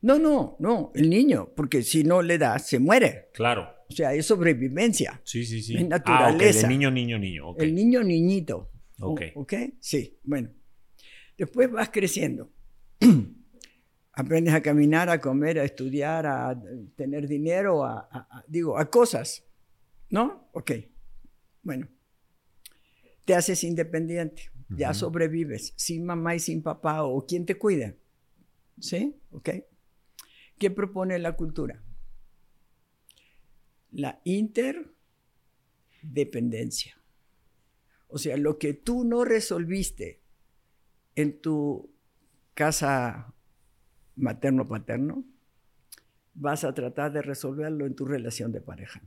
No, no, no, el niño, porque si no le das, se muere. Claro. O sea, es sobrevivencia. Sí, sí, sí. Es naturaleza. Ah, El niño, niño, niño. El niño, niñito. Ok. ¿Ok? Sí, bueno. Después vas creciendo. Aprendes a caminar, a comer, a estudiar, a tener dinero, a, digo, a cosas. ¿No? Ok. Bueno. Te haces independiente. Ya sobrevives. Sin mamá y sin papá o quien te cuide. ¿Sí? Ok. ¿Qué propone la cultura? La interdependencia. O sea, lo que tú no resolviste en tu casa materno-paterno, vas a tratar de resolverlo en tu relación de pareja.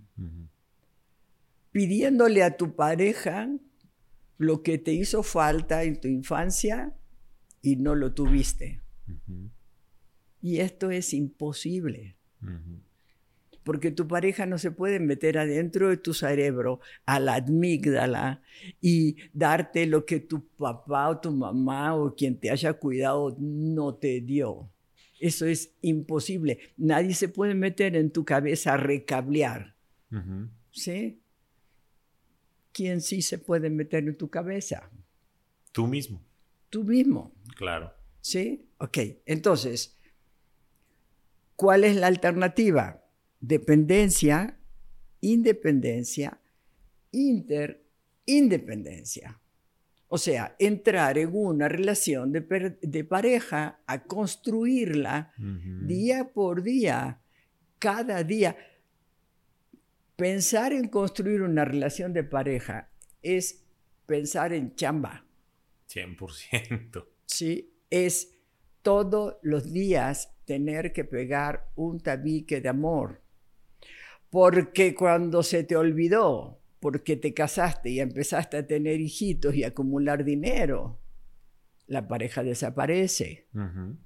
Pidiéndole a tu pareja lo que te hizo falta en tu infancia y no lo tuviste. Y esto es imposible porque tu pareja no se puede meter adentro de tu cerebro, a la amígdala, y darte lo que tu papá o tu mamá o quien te haya cuidado no te dio. Eso es imposible. Nadie se puede meter en tu cabeza a recablear. ¿Sí? ¿Quién sí se puede meter en tu cabeza? Tú mismo. Tú mismo. Claro. ¿Sí? Ok. Entonces, ¿cuál es la alternativa? Dependencia, independencia, interindependencia. O sea, entrar en una relación de, pareja, a construirla día por día, cada día. Pensar en construir una relación de pareja es pensar en chamba. 100%. Sí, es todos los días tener que pegar un tabique de amor. Porque cuando se te olvidó porque te casaste y empezaste a tener hijitos y acumular dinero, la pareja desaparece.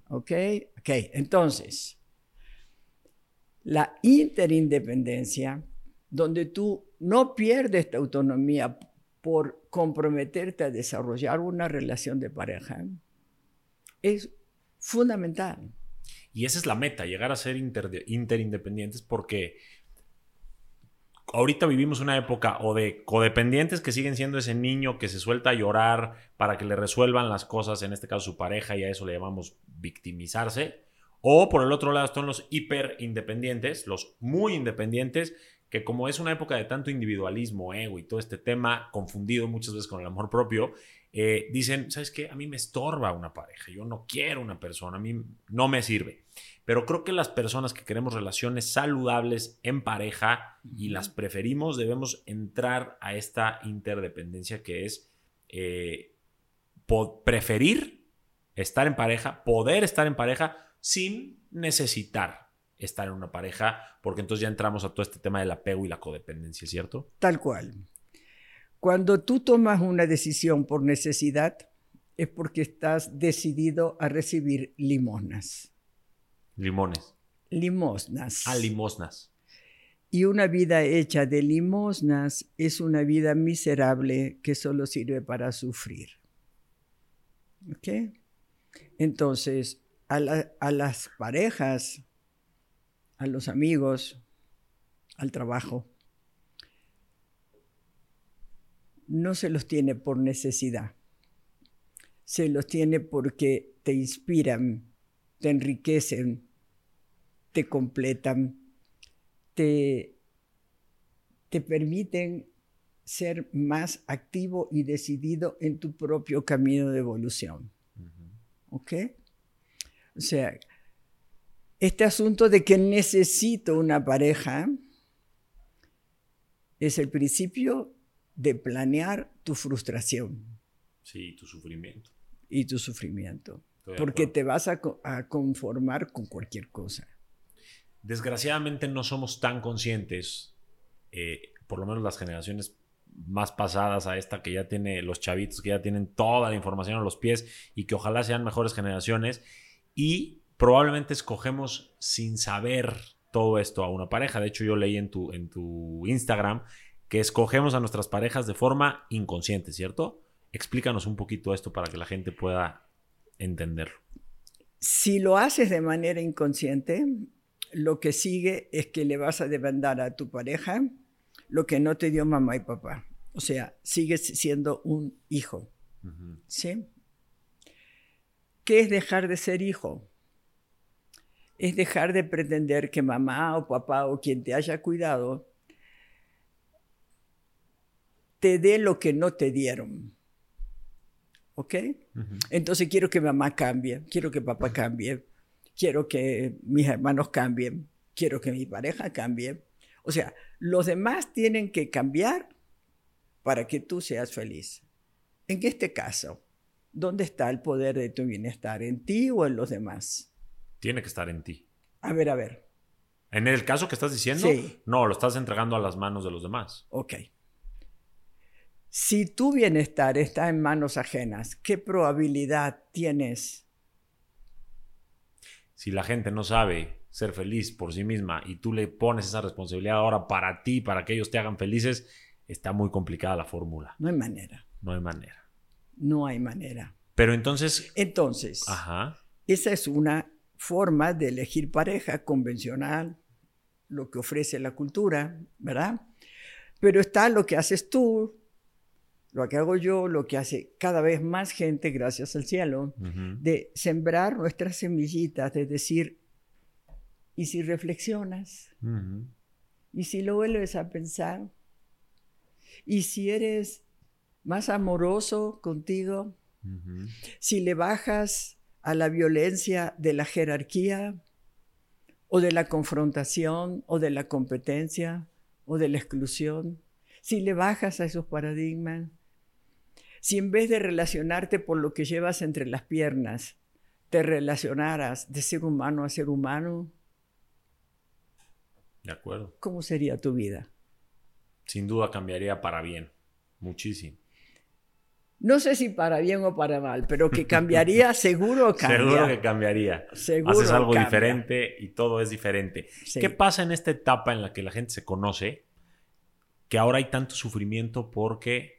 ¿Ok? Ok, entonces, la interindependencia, donde tú no pierdes tu autonomía por comprometerte a desarrollar una relación de pareja, es fundamental. Y esa es la meta, llegar a ser interindependientes porque ahorita vivimos una época o de codependientes que siguen siendo ese niño que se suelta a llorar para que le resuelvan las cosas, en este caso su pareja, y a eso le llamamos victimizarse. O por el otro lado están los hiper independientes, los muy independientes, que como es una época de tanto individualismo, ego y todo este tema confundido muchas veces con el amor propio, eh, dicen, ¿sabes qué? A mí me estorba una pareja, yo no quiero una persona, a mí no me sirve. Pero creo que las personas que queremos relaciones saludables en pareja y las preferimos, debemos entrar a esta interdependencia que es eh, preferir estar en pareja, poder estar en pareja sin necesitar estar en una pareja, porque entonces ya entramos a todo este tema del apego y la codependencia, ¿cierto? Tal cual. Cuando tú tomas una decisión por necesidad, es porque estás decidido a recibir limosnas. Limones. Limosnas. Ah, limosnas. Y una vida hecha de limosnas es una vida miserable que solo sirve para sufrir. ¿Ok? Entonces, a, a las parejas, a los amigos, al trabajo, no se los tiene por necesidad, se los tiene porque te inspiran, te enriquecen, te completan, te, te permiten ser más activo y decidido en tu propio camino de evolución. ¿Ok? O sea, este asunto de que necesito una pareja es el principio de planear tu frustración. Sí, tu sufrimiento. Y tu sufrimiento. porque te vas a, conformar con cualquier cosa. Desgraciadamente no somos tan conscientes, eh, por lo menos las generaciones más pasadas a esta que ya tiene los chavitos, que ya tienen toda la información a los pies y que ojalá sean mejores generaciones. Y probablemente escogemos sin saber todo esto a una pareja. De hecho, yo leí en tu, en tu Instagram que escogemos a nuestras parejas de forma inconsciente, ¿cierto? Explícanos un poquito esto para que la gente pueda entenderlo. Si lo haces de manera inconsciente, lo que sigue es que le vas a demandar a tu pareja lo que no te dio mamá y papá. O sea, sigues siendo un hijo. ¿Sí? ¿Qué es dejar de ser hijo? Es dejar de pretender que mamá o papá o quien te haya cuidado te dé lo que no te dieron. ¿Ok? Entonces quiero que mamá cambie, quiero que papá cambie, quiero que mis hermanos cambien, quiero que mi pareja cambie. O sea, los demás tienen que cambiar para que tú seas feliz. En este caso, ¿dónde está el poder de tu bienestar? ¿En ti o en los demás? Tiene que estar en ti. A ver, a ver. En el caso que estás diciendo, no, lo estás entregando a las manos de los demás. Ok. Si tu bienestar está en manos ajenas, ¿qué probabilidad tienes? Si la gente no sabe ser feliz por sí misma y tú le pones esa responsabilidad ahora para ti, para que ellos te hagan felices, está muy complicada la fórmula. No hay manera. No hay manera. No hay manera. Pero entonces... Entonces, esa es una formas de elegir pareja convencional, lo que ofrece la cultura, ¿verdad? Pero está lo que haces tú, lo que hago yo, lo que hace cada vez más gente, gracias al cielo, de sembrar nuestras semillitas, de decir, ¿y si reflexionas? ¿Y si lo vuelves a pensar? ¿Y si eres más amoroso contigo? Si le bajas a la violencia de la jerarquía o de la confrontación o de la competencia o de la exclusión, si le bajas a esos paradigmas, si en vez de relacionarte por lo que llevas entre las piernas, te relacionaras de ser humano a ser humano, de acuerdo. ¿Cómo sería tu vida? Sin duda cambiaría para bien, muchísimo. No sé si para bien o para mal, pero que cambiaría, seguro cambia. Seguro que cambiaría. Seguro Haces algo diferente y todo es diferente. ¿Qué pasa en esta etapa en la que la gente se conoce? Que ahora hay tanto sufrimiento porque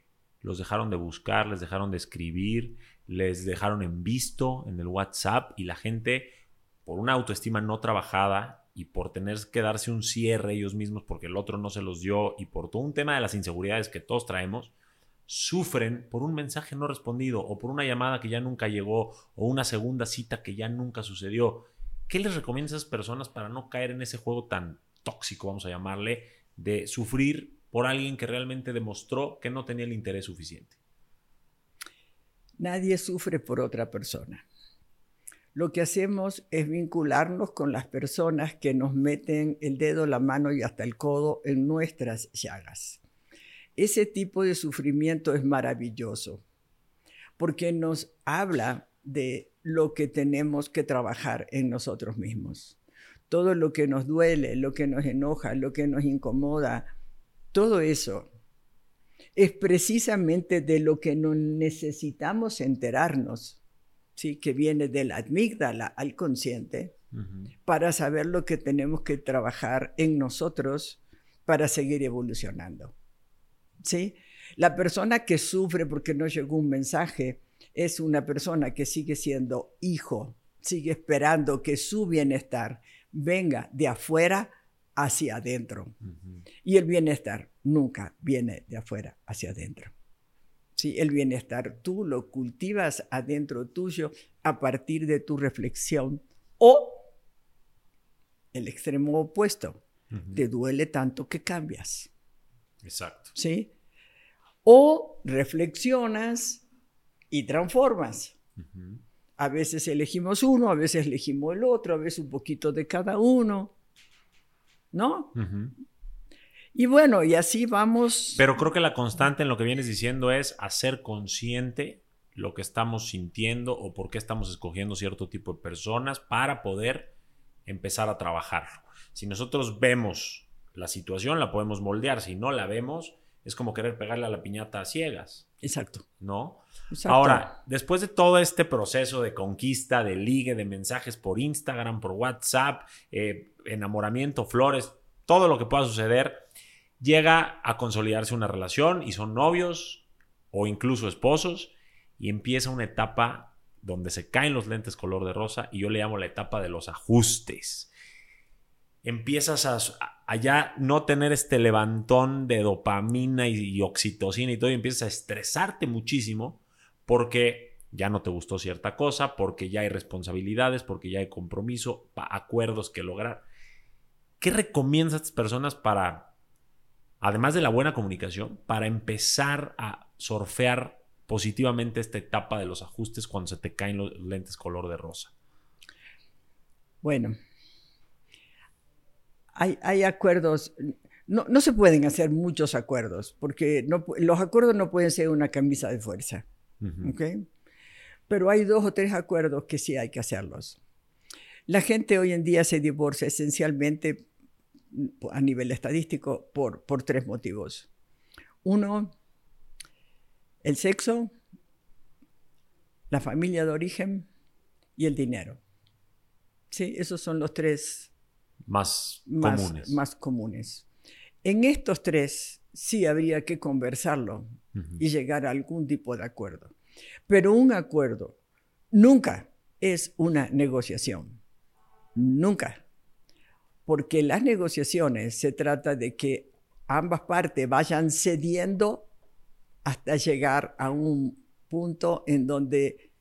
los dejaron de buscar, les dejaron de escribir, les dejaron en visto en el WhatsApp y la gente, por una autoestima no trabajada y por tener que darse un cierre ellos mismos porque el otro no se los dio y por todo un tema de las inseguridades que todos traemos, sufren por un mensaje no respondido o por una llamada que ya nunca llegó o una segunda cita que ya nunca sucedió. ¿Qué les recomiendas a esas personas para no caer en ese juego tan tóxico, vamos a llamarle, de sufrir por alguien que realmente demostró que no tenía el interés suficiente. Nadie sufre por otra persona. Lo que hacemos es vincularnos con las personas que nos meten el dedo, la mano y hasta el codo en nuestras llagas. Ese tipo de sufrimiento es maravilloso porque nos habla de lo que tenemos que trabajar en nosotros mismos. Todo lo que nos duele, lo que nos enoja, lo que nos incomoda, todo eso es precisamente de lo que no necesitamos enterarnos, ¿sí? que viene de la amígdala al consciente, para saber lo que tenemos que trabajar en nosotros para seguir evolucionando. ¿sí? La persona que sufre porque no llegó un mensaje es una persona que sigue siendo hijo, sigue esperando que su bienestar venga de afuera hacia adentro. Y el bienestar nunca viene de afuera hacia adentro. ¿Sí? El bienestar tú lo cultivas adentro tuyo a partir de tu reflexión o el extremo opuesto. Te duele tanto que cambias. Exacto. ¿Sí? O reflexionas y transformas. A veces elegimos uno, a veces elegimos el otro, a veces un poquito de cada uno. ¿No? Y bueno, y así vamos. Pero creo que la constante en lo que vienes diciendo es hacer consciente lo que estamos sintiendo o por qué estamos escogiendo cierto tipo de personas para poder empezar a trabajar. Si nosotros vemos la situación, la podemos moldear. Si no la vemos, es como querer pegarle a la piñata a ciegas. Exacto. ¿No? Ahora, después de todo este proceso de conquista, de ligue, de mensajes por Instagram, por WhatsApp, eh, enamoramiento, flores, todo lo que pueda suceder, llega a consolidarse una relación y son novios o incluso esposos y empieza una etapa donde se caen los lentes color de rosa y yo le llamo la etapa de los ajustes. Empiezas a, ya no tener este levantón de dopamina y, y oxitocina y todo y empiezas a estresarte muchísimo porque ya no te gustó cierta cosa, porque ya hay responsabilidades, porque ya hay compromiso, acuerdos que lograr. ¿Qué recomiendas a estas personas para, además de la buena comunicación, para empezar a surfear positivamente esta etapa de los ajustes cuando se te caen los lentes color de rosa? Bueno, hay, acuerdos, no, se pueden hacer muchos acuerdos, porque los acuerdos no pueden ser una camisa de fuerza. Pero hay dos o tres acuerdos que sí hay que hacerlos. La gente hoy en día se divorcia esencialmente a nivel estadístico por, por tres motivos. Uno, el sexo, la familia de origen y el dinero. Sí, esos son los tres más, comunes. más comunes. En estos tres sí habría que conversarlo y llegar a algún tipo de acuerdo. Pero un acuerdo nunca es una negociación. Nunca. Porque las negociaciones se trata de que ambas partes vayan cediendo hasta llegar a un punto en donde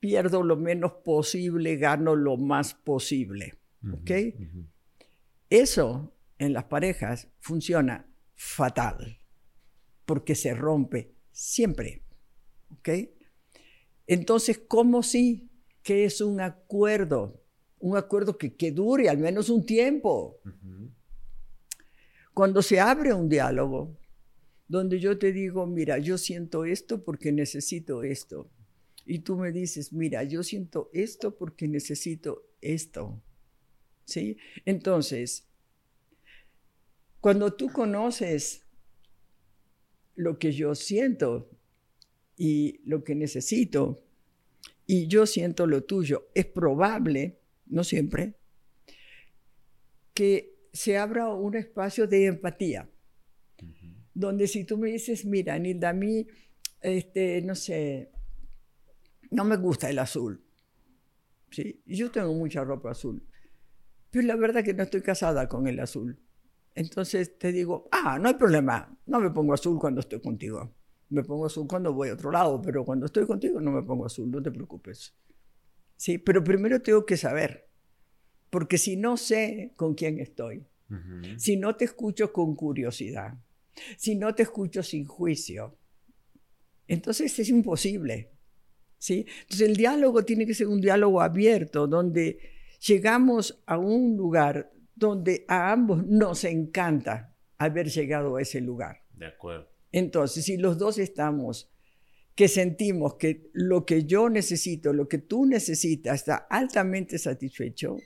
pierdo lo menos posible, gano lo más posible. ¿Ok? Eso en las parejas funciona fatal, porque se rompe siempre. ¿Ok? Entonces, ¿cómo sí que es un acuerdo? Un acuerdo que, que dure al menos un tiempo. Cuando se abre un diálogo, donde yo te digo, mira, yo siento esto porque necesito esto. Y tú me dices, mira, yo siento esto porque necesito esto. ¿Sí? Entonces, cuando tú conoces lo que yo siento y lo que necesito, y yo siento lo tuyo, es probable, no siempre, que se abra un espacio de empatía, donde si tú me dices, mira, Nilda, a mí, este, no sé, no me gusta el azul, ¿sí? Yo tengo mucha ropa azul, pero la verdad que no estoy casada con el azul. Entonces te digo, ah, no hay problema, no me pongo azul cuando estoy contigo. Me pongo azul cuando voy a otro lado, pero cuando estoy contigo no me pongo azul, no te preocupes. Sí, pero primero tengo que saber, porque si no sé con quién estoy, si no te escucho con curiosidad, si no te escucho sin juicio, entonces es imposible. ¿sí? Entonces el diálogo tiene que ser un diálogo abierto, donde llegamos a un lugar donde a ambos nos encanta haber llegado a ese lugar. De acuerdo. Entonces, si los dos estamos que sentimos que lo que yo necesito, lo que tú necesitas está altamente satisfecho,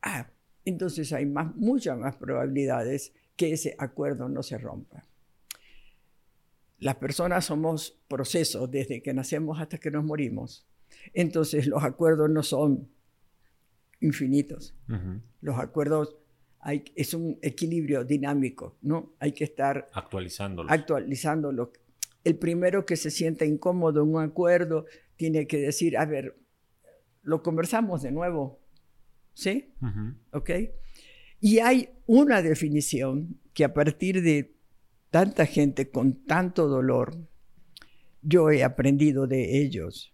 ah, entonces hay más, muchas más probabilidades que ese acuerdo no se rompa. Las personas somos procesos desde que nacemos hasta que nos morimos. Entonces los acuerdos no son infinitos. Los acuerdos hay, es un equilibrio dinámico, ¿no? Hay que estar actualizándolo. Actualizándolo. El primero que se sienta incómodo en un acuerdo tiene que decir, a ver, lo conversamos de nuevo, ¿sí? ¿Ok? Y hay una definición que a partir de tanta gente con tanto dolor, yo he aprendido de ellos.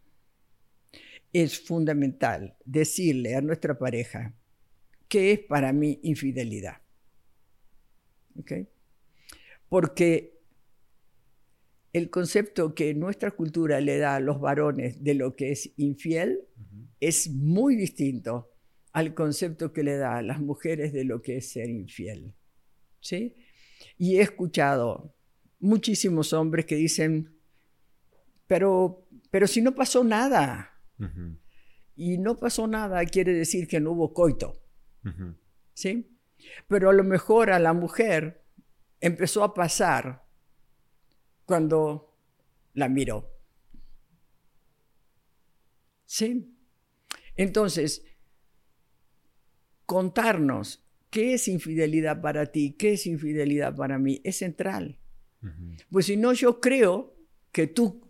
Es fundamental decirle a nuestra pareja, ¿Qué es para mí infidelidad? Porque el concepto que nuestra cultura le da a los varones de lo que es infiel es muy distinto al concepto que le da a las mujeres de lo que es ser infiel. ¿sí? Y he escuchado muchísimos hombres que dicen, pero, pero si no pasó nada, y no pasó nada quiere decir que no hubo coito. ¿Sí? Pero a lo mejor a la mujer empezó a pasar cuando la miró. ¿Sí? Entonces, contarnos qué es infidelidad para ti, qué es infidelidad para mí, es central. Pues si no, yo creo que tú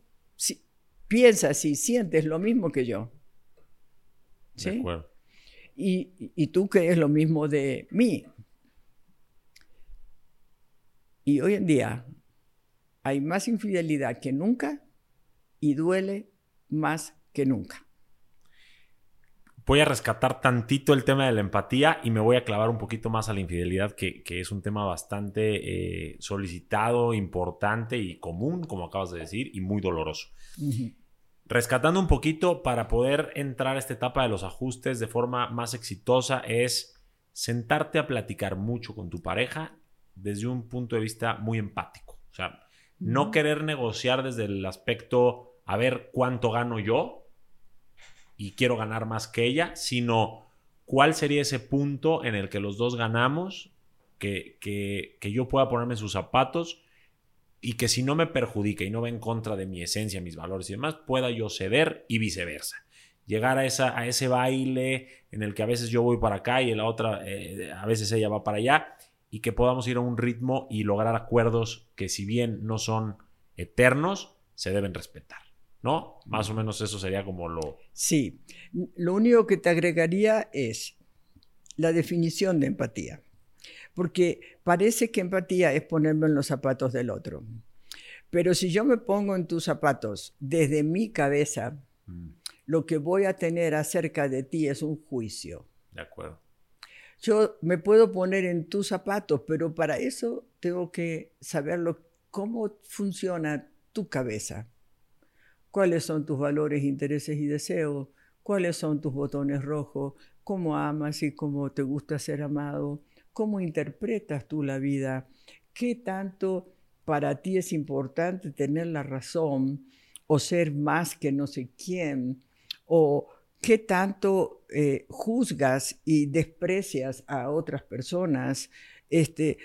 piensas y sientes lo mismo que yo. ¿Sí? De acuerdo y, tú crees lo mismo de mí. Y hoy en día hay más infidelidad que nunca y duele más que nunca. Voy a rescatar tantito el tema de la empatía y me voy a clavar un poquito más a la infidelidad, que, es un tema bastante eh, solicitado, importante y común, como acabas de decir, y muy doloroso. Rescatando un poquito para poder entrar a esta etapa de los ajustes de forma más exitosa es sentarte a platicar mucho con tu pareja desde un punto de vista muy empático. O sea, no querer negociar desde el aspecto a ver cuánto gano yo y quiero ganar más que ella, sino cuál sería ese punto en el que los dos ganamos, que, que, que yo pueda ponerme sus zapatos y que si no me perjudica y no va en contra de mi esencia, mis valores y demás, pueda yo ceder y viceversa. Llegar a, esa, a ese baile en el que a veces yo voy para acá y la otra, eh, a veces ella va para allá, y que podamos ir a un ritmo y lograr acuerdos que si bien no son eternos, se deben respetar. ¿no? Más o menos eso sería como lo... Sí, lo único que te agregaría es la definición de empatía, porque parece que empatía es ponerme en los zapatos del otro. Pero si yo me pongo en tus zapatos desde mi cabeza, mm. lo que voy a tener acerca de ti es un juicio. De acuerdo. Yo me puedo poner en tus zapatos, pero para eso tengo que saber cómo funciona tu cabeza cuáles son tus valores, intereses y deseos, cuáles son tus botones rojos, cómo amas y cómo te gusta ser amado, cómo interpretas tú la vida, qué tanto para ti es importante tener la razón o ser más que no sé quién, o qué tanto eh, juzgas y desprecias a otras personas, este,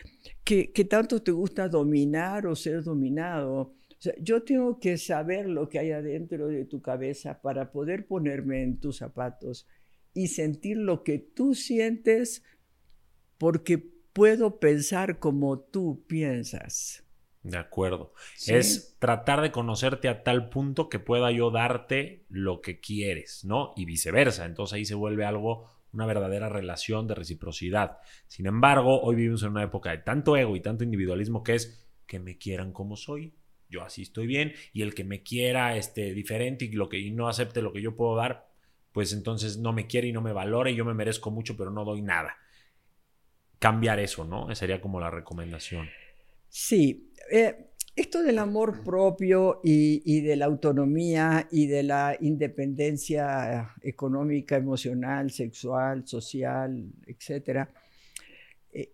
qué tanto te gusta dominar o ser dominado yo tengo que saber lo que hay adentro de tu cabeza para poder ponerme en tus zapatos y sentir lo que tú sientes porque puedo pensar como tú piensas. De acuerdo. Es tratar de conocerte a tal punto que pueda yo darte lo que quieres, ¿no? Y viceversa. Entonces ahí se vuelve algo, una verdadera relación de reciprocidad. Sin embargo, hoy vivimos en una época de tanto ego y tanto individualismo que es que me quieran como soy, yo así estoy bien y el que me quiera este, diferente y, lo que, no acepte lo que yo puedo dar, pues entonces no me quiere y no me valora y yo me merezco mucho pero no doy nada. Cambiar eso, ¿no? Sería como la recomendación. Sí, eh, esto del amor propio y, de la autonomía y de la independencia económica, emocional, sexual, social, etcétera, eh,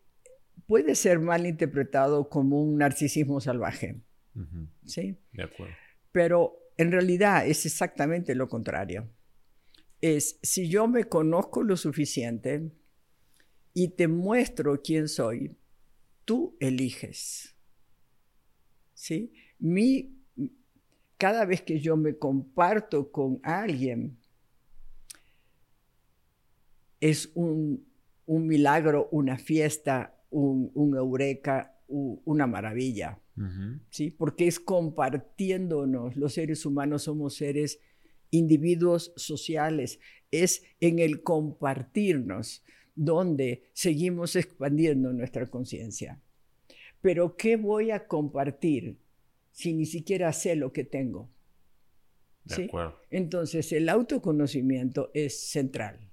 puede ser mal interpretado como un narcisismo salvaje. ¿Sí? De acuerdo. Pero en realidad es exactamente lo contrario. Es si yo me conozco lo suficiente y te muestro quién soy, tú eliges. ¿Sí? Mi, cada vez que yo me comparto con alguien, es un, milagro, una fiesta, un, un eureka, una maravilla. ¿Sí? Porque es compartiéndonos. Los seres humanos somos seres individuos sociales. Es en el compartirnos donde seguimos expandiendo nuestra conciencia. Pero ¿qué voy a compartir si ni siquiera sé lo que tengo? ¿Sí? Entonces el autoconocimiento es central.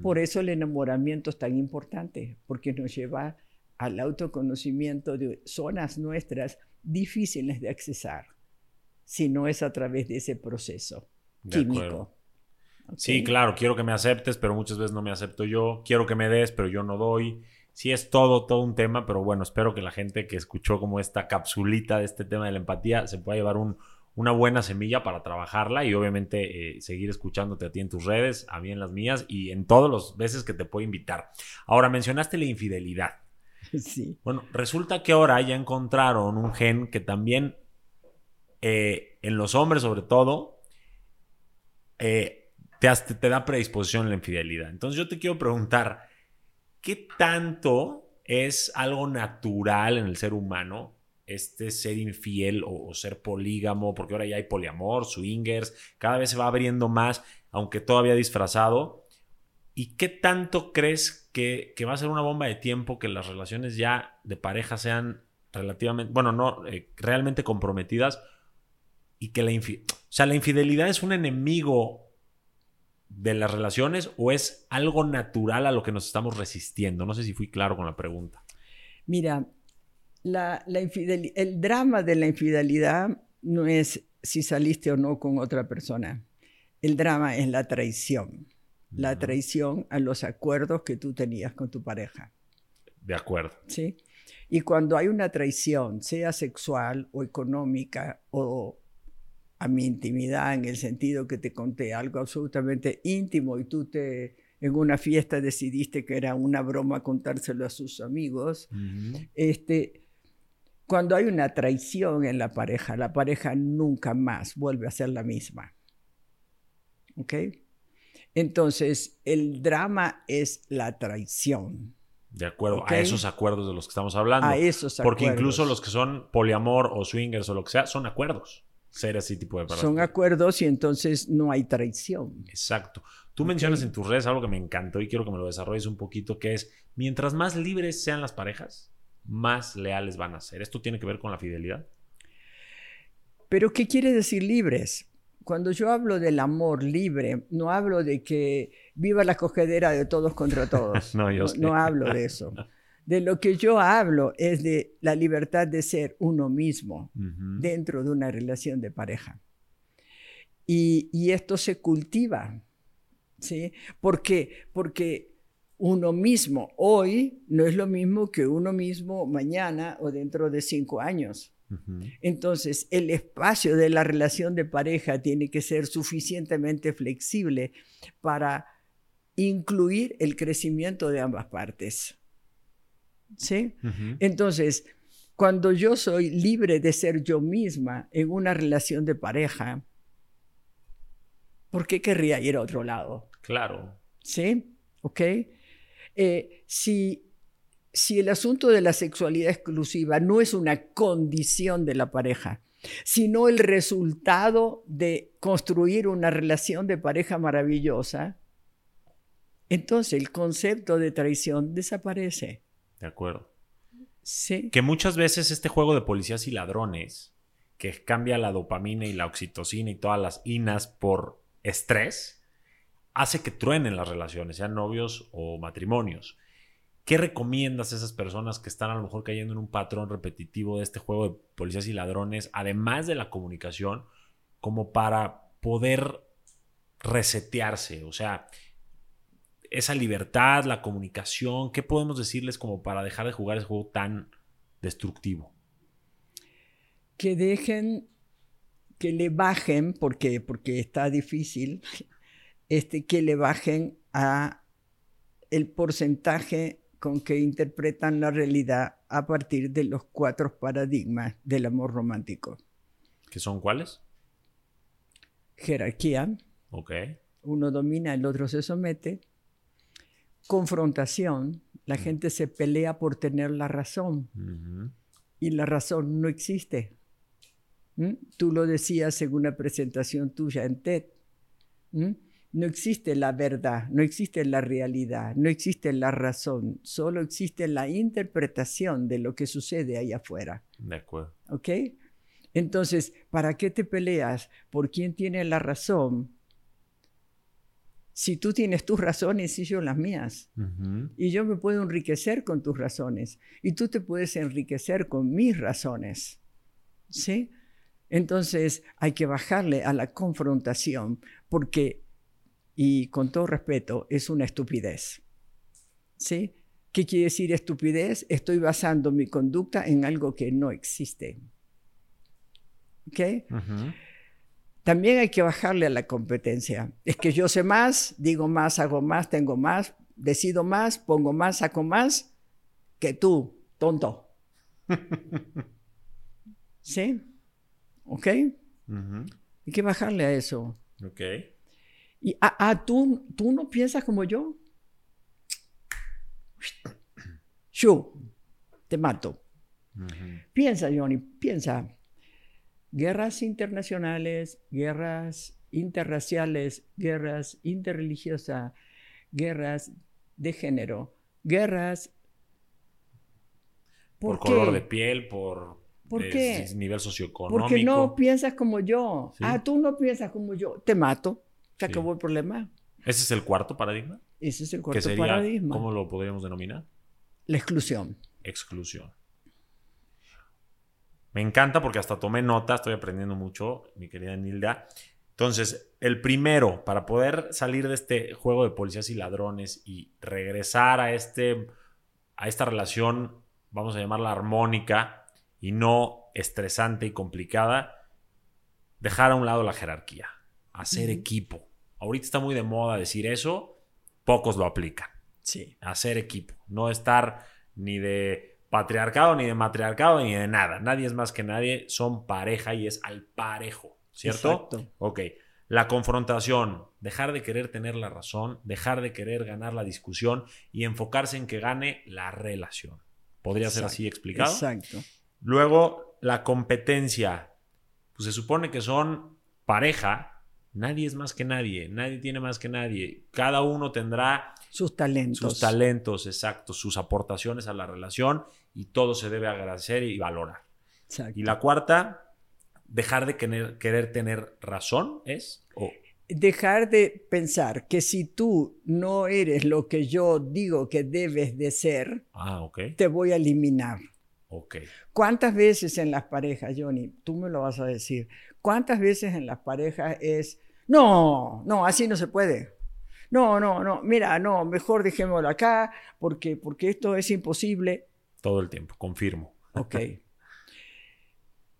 Por eso el enamoramiento es tan importante, porque nos lleva al autoconocimiento de zonas nuestras difíciles de accesar, si no es a través de ese proceso químico. Sí, claro, quiero que me aceptes, pero muchas veces no me acepto yo. Quiero que me des, pero yo no doy. Sí, es todo, todo un tema, pero bueno, espero que la gente que escuchó como esta capsulita de este tema de la empatía se pueda llevar una buena semilla para trabajarla y obviamente eh, seguir escuchándote a ti en tus redes, a mí en las mías y en todas las veces que te puedo invitar. Ahora, mencionaste la infidelidad. Bueno, resulta que ahora ya encontraron un gen que también eh, en los hombres sobre todo eh, te, te da predisposición a la infidelidad. Entonces yo te quiero preguntar, ¿qué tanto es algo natural en el ser humano este ser infiel o, ser polígamo, porque ahora ya hay poliamor, swingers, cada vez se va abriendo más, aunque todavía disfrazado. ¿Y qué tanto crees que, va a ser una bomba de tiempo que las relaciones ya de pareja sean relativamente, bueno, no, eh, realmente comprometidas y que la, o sea, la infidelidad es un enemigo de las relaciones o es algo natural a lo que nos estamos resistiendo. No sé si fui claro con la pregunta. Mira, el drama de la infidelidad no es si saliste o no con otra persona. El drama es la traición la traición a los acuerdos que tú tenías con tu pareja. De acuerdo. Sí. Y cuando hay una traición, sea sexual o económica o a mi intimidad, en el sentido que te conté algo absolutamente íntimo y tú te en una fiesta decidiste que era una broma contárselo a sus amigos, este, cuando hay una traición en la pareja, la pareja nunca más vuelve a ser la misma. ¿Ok? Entonces, el drama es la traición. De acuerdo, a esos acuerdos de los que estamos hablando. A esos acuerdos. Porque incluso los que son poliamor o swingers o lo que sea, son acuerdos. ser ese tipo de Son acuerdos y entonces no hay traición. Exacto. Tú mencionas en tus redes algo que me encantó y quiero que me lo desarrolles un poquito, que es, mientras más libres sean las parejas, más leales van a ser. ¿Esto tiene que ver con la fidelidad? Pero ¿qué quiere decir libres? Cuando yo hablo del amor libre, no hablo de que viva la cogedera de todos contra todos. no, yo no hablo de eso. De lo que yo hablo es de la libertad de ser uno mismo dentro de una relación de pareja. Y, esto se cultiva, ¿sí? ¿Por qué? Porque uno mismo hoy no es lo mismo que uno mismo mañana o dentro de cinco años. Entonces, el espacio de la relación de pareja tiene que ser suficientemente flexible para incluir el crecimiento de ambas partes. ¿sí? Entonces, cuando yo soy libre de ser yo misma en una relación de pareja, ¿por qué querría ir a otro lado? Claro. ¿Sí? ¿Ok? Eh, si, si el asunto de la sexualidad exclusiva no es una condición de la pareja, sino el resultado de construir una relación de pareja maravillosa, entonces el concepto de traición desaparece. De acuerdo. Sí. Que muchas veces este juego de policías y ladrones, que cambia la dopamina y la oxitocina y todas las inas por estrés, hace que truenen las relaciones, sean novios o matrimonios. ¿Qué recomiendas a esas personas que están a lo mejor cayendo en un patrón repetitivo de este juego de policías y ladrones, además de la comunicación, como para poder resetearse? O sea, esa libertad, la comunicación? ¿Qué podemos decirles como para dejar de jugar ese juego tan destructivo? Que dejen, que le bajen, porque, porque está difícil, este, que le bajen a el porcentaje con que interpretan la realidad a partir de los cuatro paradigmas del amor romántico. ¿Qué son cuáles? Jerarquía. Ok. Uno domina, el otro se somete confrontación, la gente se pelea por tener la razón y la razón no existe. ¿Mm? Tú lo decías en una presentación tuya en TED. ¿Mm? No existe la verdad, no existe la realidad, no existe la razón, solo existe la interpretación de lo que sucede ahí afuera. De acuerdo. ¿Ok? Entonces, ¿para qué te peleas? ¿Por quién tiene la razón? si tú tienes tus razones y yo las mías. Y yo me puedo enriquecer con tus razones y tú te puedes enriquecer con mis razones. ¿Sí? Entonces hay que bajarle a la confrontación porque, y con todo respeto, es una estupidez. ¿Sí? ¿Qué quiere decir estupidez? Estoy basando mi conducta en algo que no existe. ¿Ok? también hay que bajarle a la competencia. Es que yo sé más, digo más, hago más, tengo más, decido más, pongo más, saco más que tú, tonto. ¿Sí? ¿Ok? Hay que bajarle a eso. Ok. Y ah, ah, ¿tú, tú no piensas como yo. Yo te mato. Piensa, Johnny, piensa guerras internacionales, guerras interraciales, guerras interreligiosas, guerras de género, guerras... por, color de piel, por, ¿Por nivel socioeconómico. Porque no piensas como yo. Ah, tú no piensas como yo. Te mato. Se acabó el problema. ¿Ese es el cuarto paradigma? Ese es el cuarto paradigma. ¿Cómo lo podríamos denominar? La exclusión. Exclusión. Me encanta porque hasta tomé nota, estoy aprendiendo mucho, mi querida Nilda. Entonces, el primero, para poder salir de este juego de policías y ladrones y regresar a, este, a esta relación, vamos a llamarla armónica y no estresante y complicada, dejar a un lado la jerarquía, hacer equipo. Ahorita está muy de moda decir eso, pocos lo aplican. Sí. Hacer equipo, no estar ni de patriarcado, ni de matriarcado, ni de nada. Nadie es más que nadie, son pareja y es al parejo, ¿cierto? Exacto. Ok. La confrontación, dejar de querer tener la razón, dejar de querer ganar la discusión y enfocarse en que gane la relación. ¿Podría ser así explicado? Exacto. Luego, la competencia. pues se supone que son pareja, nadie es más que nadie, nadie tiene más que nadie. Cada uno tendrá sus talentos. Sus talentos, exacto, sus aportaciones a la relación y todo se debe agradecer y valorar. Y la cuarta, dejar de querer, querer tener razón es... Dejar de pensar que si tú no eres lo que yo digo que debes de ser, ah, te voy a eliminar. Okay. ¿Cuántas veces en las parejas, Johnny, tú me lo vas a decir, cuántas veces en las parejas es, no, no, así no se puede. No, no, no, mira, no, mejor dejémoslo acá porque, porque esto es imposible. Todo el tiempo, confirmo. Ok.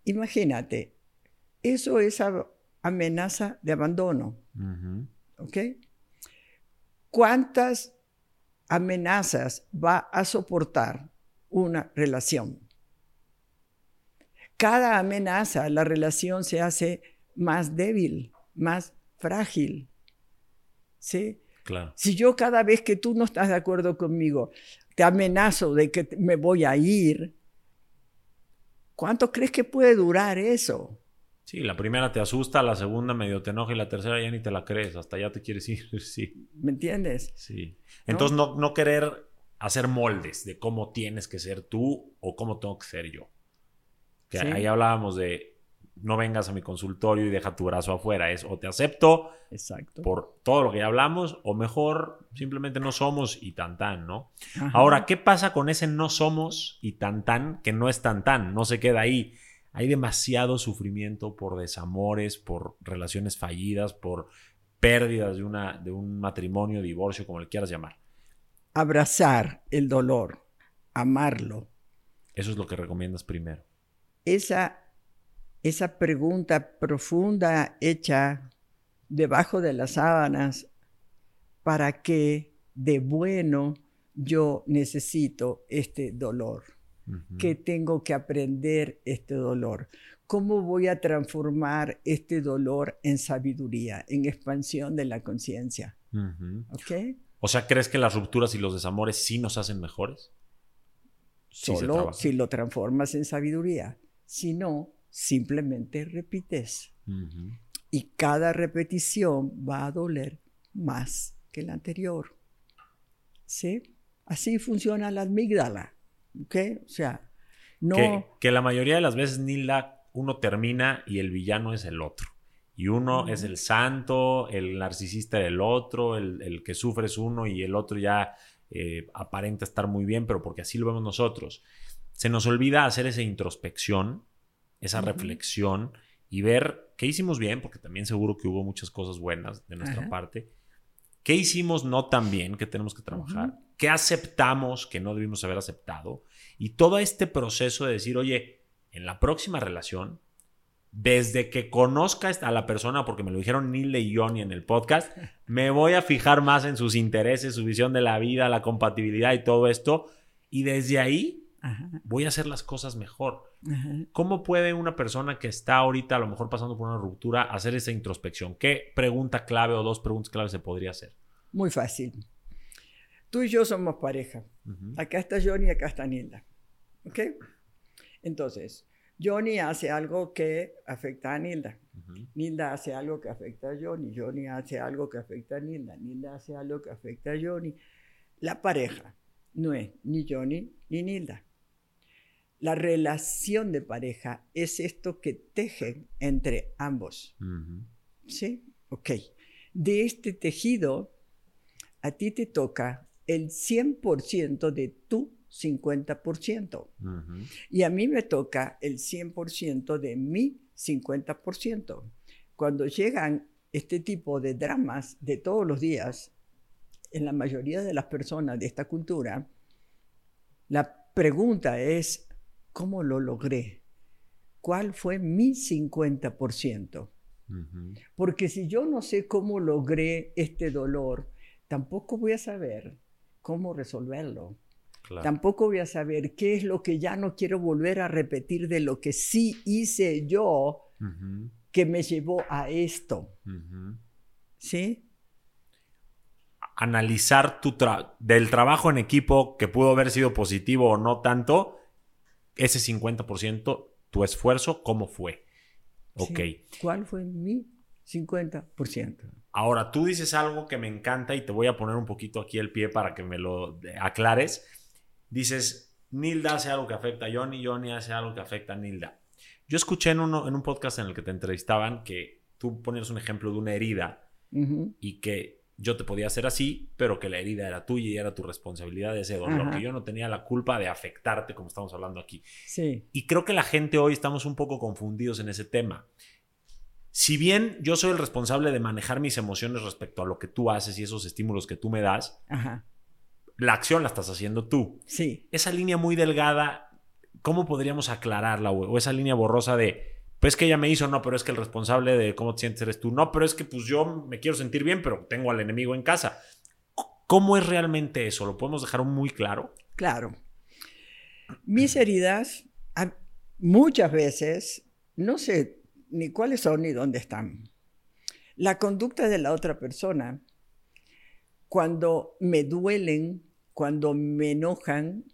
Imagínate, eso es amenaza de abandono. ¿Ok? ¿Cuántas amenazas va a soportar una relación? Cada amenaza, la relación se hace más débil, más frágil. ¿Sí? Claro. Si yo cada vez que tú no estás de acuerdo conmigo, te amenazo de que me voy a ir, ¿cuánto crees que puede durar eso? Sí, la primera te asusta, la segunda medio te enoja y la tercera ya ni te la crees, hasta ya te quieres ir, sí. ¿Me entiendes? Sí. Entonces no, no querer hacer moldes de cómo tienes que ser tú o cómo tengo que ser yo. Que ahí hablábamos de no vengas a mi consultorio y deja tu brazo afuera. Es o te acepto Exacto. por todo lo que ya hablamos, o mejor simplemente no somos y tan tan, ¿no? Ahora, ¿qué pasa con ese no somos y tan tan que no es tan tan? No se queda ahí. Hay demasiado sufrimiento por desamores, por relaciones fallidas, por pérdidas de, una, de un matrimonio, divorcio, como le quieras llamar. Abrazar el dolor, amarlo. Eso es lo que recomiendas primero. Esa esa pregunta profunda hecha debajo de las sábanas, ¿para qué de bueno yo necesito este dolor? ¿Qué tengo que aprender este dolor? ¿Cómo voy a transformar este dolor en sabiduría, en expansión de la conciencia? O sea, ¿crees que las rupturas y los desamores sí nos hacen mejores? Solo si lo transformas en sabiduría. Si no, simplemente repites. Y cada repetición va a doler más que la anterior. ¿Sí? Así funciona la amígdala. ¿Ok? O sea, no... Que, la mayoría de las veces ni la uno termina y el villano es el otro. Y uno es el santo, el narcisista el otro, el, que sufre es uno y el otro ya eh, aparenta estar muy bien, pero porque así lo vemos nosotros. Se nos olvida hacer esa introspección esa reflexión y ver qué hicimos bien, porque también seguro que hubo muchas cosas buenas de nuestra parte. ¿Qué hicimos no tan bien que tenemos que trabajar? ¿Qué aceptamos que no debimos haber aceptado? Y todo este proceso de decir, oye, en la próxima relación, desde que conozca a la persona, porque me lo dijeron Neil y Johnny en el podcast, me voy a fijar más en sus intereses, su visión de la vida, la compatibilidad y todo esto. Y desde ahí voy a hacer las cosas mejor. ¿Cómo puede una persona que está ahorita a lo mejor pasando por una ruptura hacer esa introspección? ¿Qué pregunta clave o dos preguntas clave se podría hacer? Muy fácil. Tú y yo somos pareja. Acá está Johnny y acá está Nilda. ¿Ok? Entonces, Johnny hace algo que afecta a Nilda. Nilda hace algo que afecta a Johnny. Johnny hace algo que afecta a Nilda. Nilda hace algo que afecta a Johnny. La pareja no es ni Johnny ni Nilda. La relación de pareja es esto que tejen entre ambos. ¿Sí? Ok. De este tejido, a ti te toca el 100% de tu 50%. Y a mí me toca el 100% de mi 50%. Cuando llegan este tipo de dramas de todos los días, en la mayoría de las personas de esta cultura, la pregunta es, ¿Cómo lo logré? ¿Cuál fue mi 50%? Porque si yo no sé cómo logré este dolor, tampoco voy a saber cómo resolverlo. Tampoco voy a saber qué es lo que ya no quiero volver a repetir de lo que sí hice yo que me llevó a esto. ¿Sí? Analizar tu del trabajo en equipo que pudo haber sido positivo o no tanto, ese 50%, tu esfuerzo, ¿cómo fue? Ok. ¿Cuál fue mi 50%? Ahora, tú dices algo que me encanta y te voy a poner un poquito aquí el pie para que me lo aclares. Dices, Nilda hace algo que afecta a Johnny, Johnny hace algo que afecta a Nilda. Yo escuché en, uno, en un podcast en el que te entrevistaban que tú ponías un ejemplo de una herida y que yo te podía hacer así, pero que la herida era tuya y era tu responsabilidad de ese dolor, que yo no tenía la culpa de afectarte como estamos hablando aquí. Sí. Y creo que la gente hoy estamos un poco confundidos en ese tema. Si bien yo soy el responsable de manejar mis emociones respecto a lo que tú haces y esos estímulos que tú me das, la acción la estás haciendo tú. Sí. Esa línea muy delgada, ¿cómo podríamos aclararla? O esa línea borrosa de, pues que ella me hizo, no, pero es que el responsable de cómo te sientes eres tú. No, pero es que pues yo me quiero sentir bien, pero tengo al enemigo en casa. ¿Cómo es realmente eso? ¿Lo podemos dejar muy claro? Claro. Mis heridas muchas veces, no sé ni cuáles son ni dónde están. La conducta de la otra persona, cuando me duelen, cuando me enojan,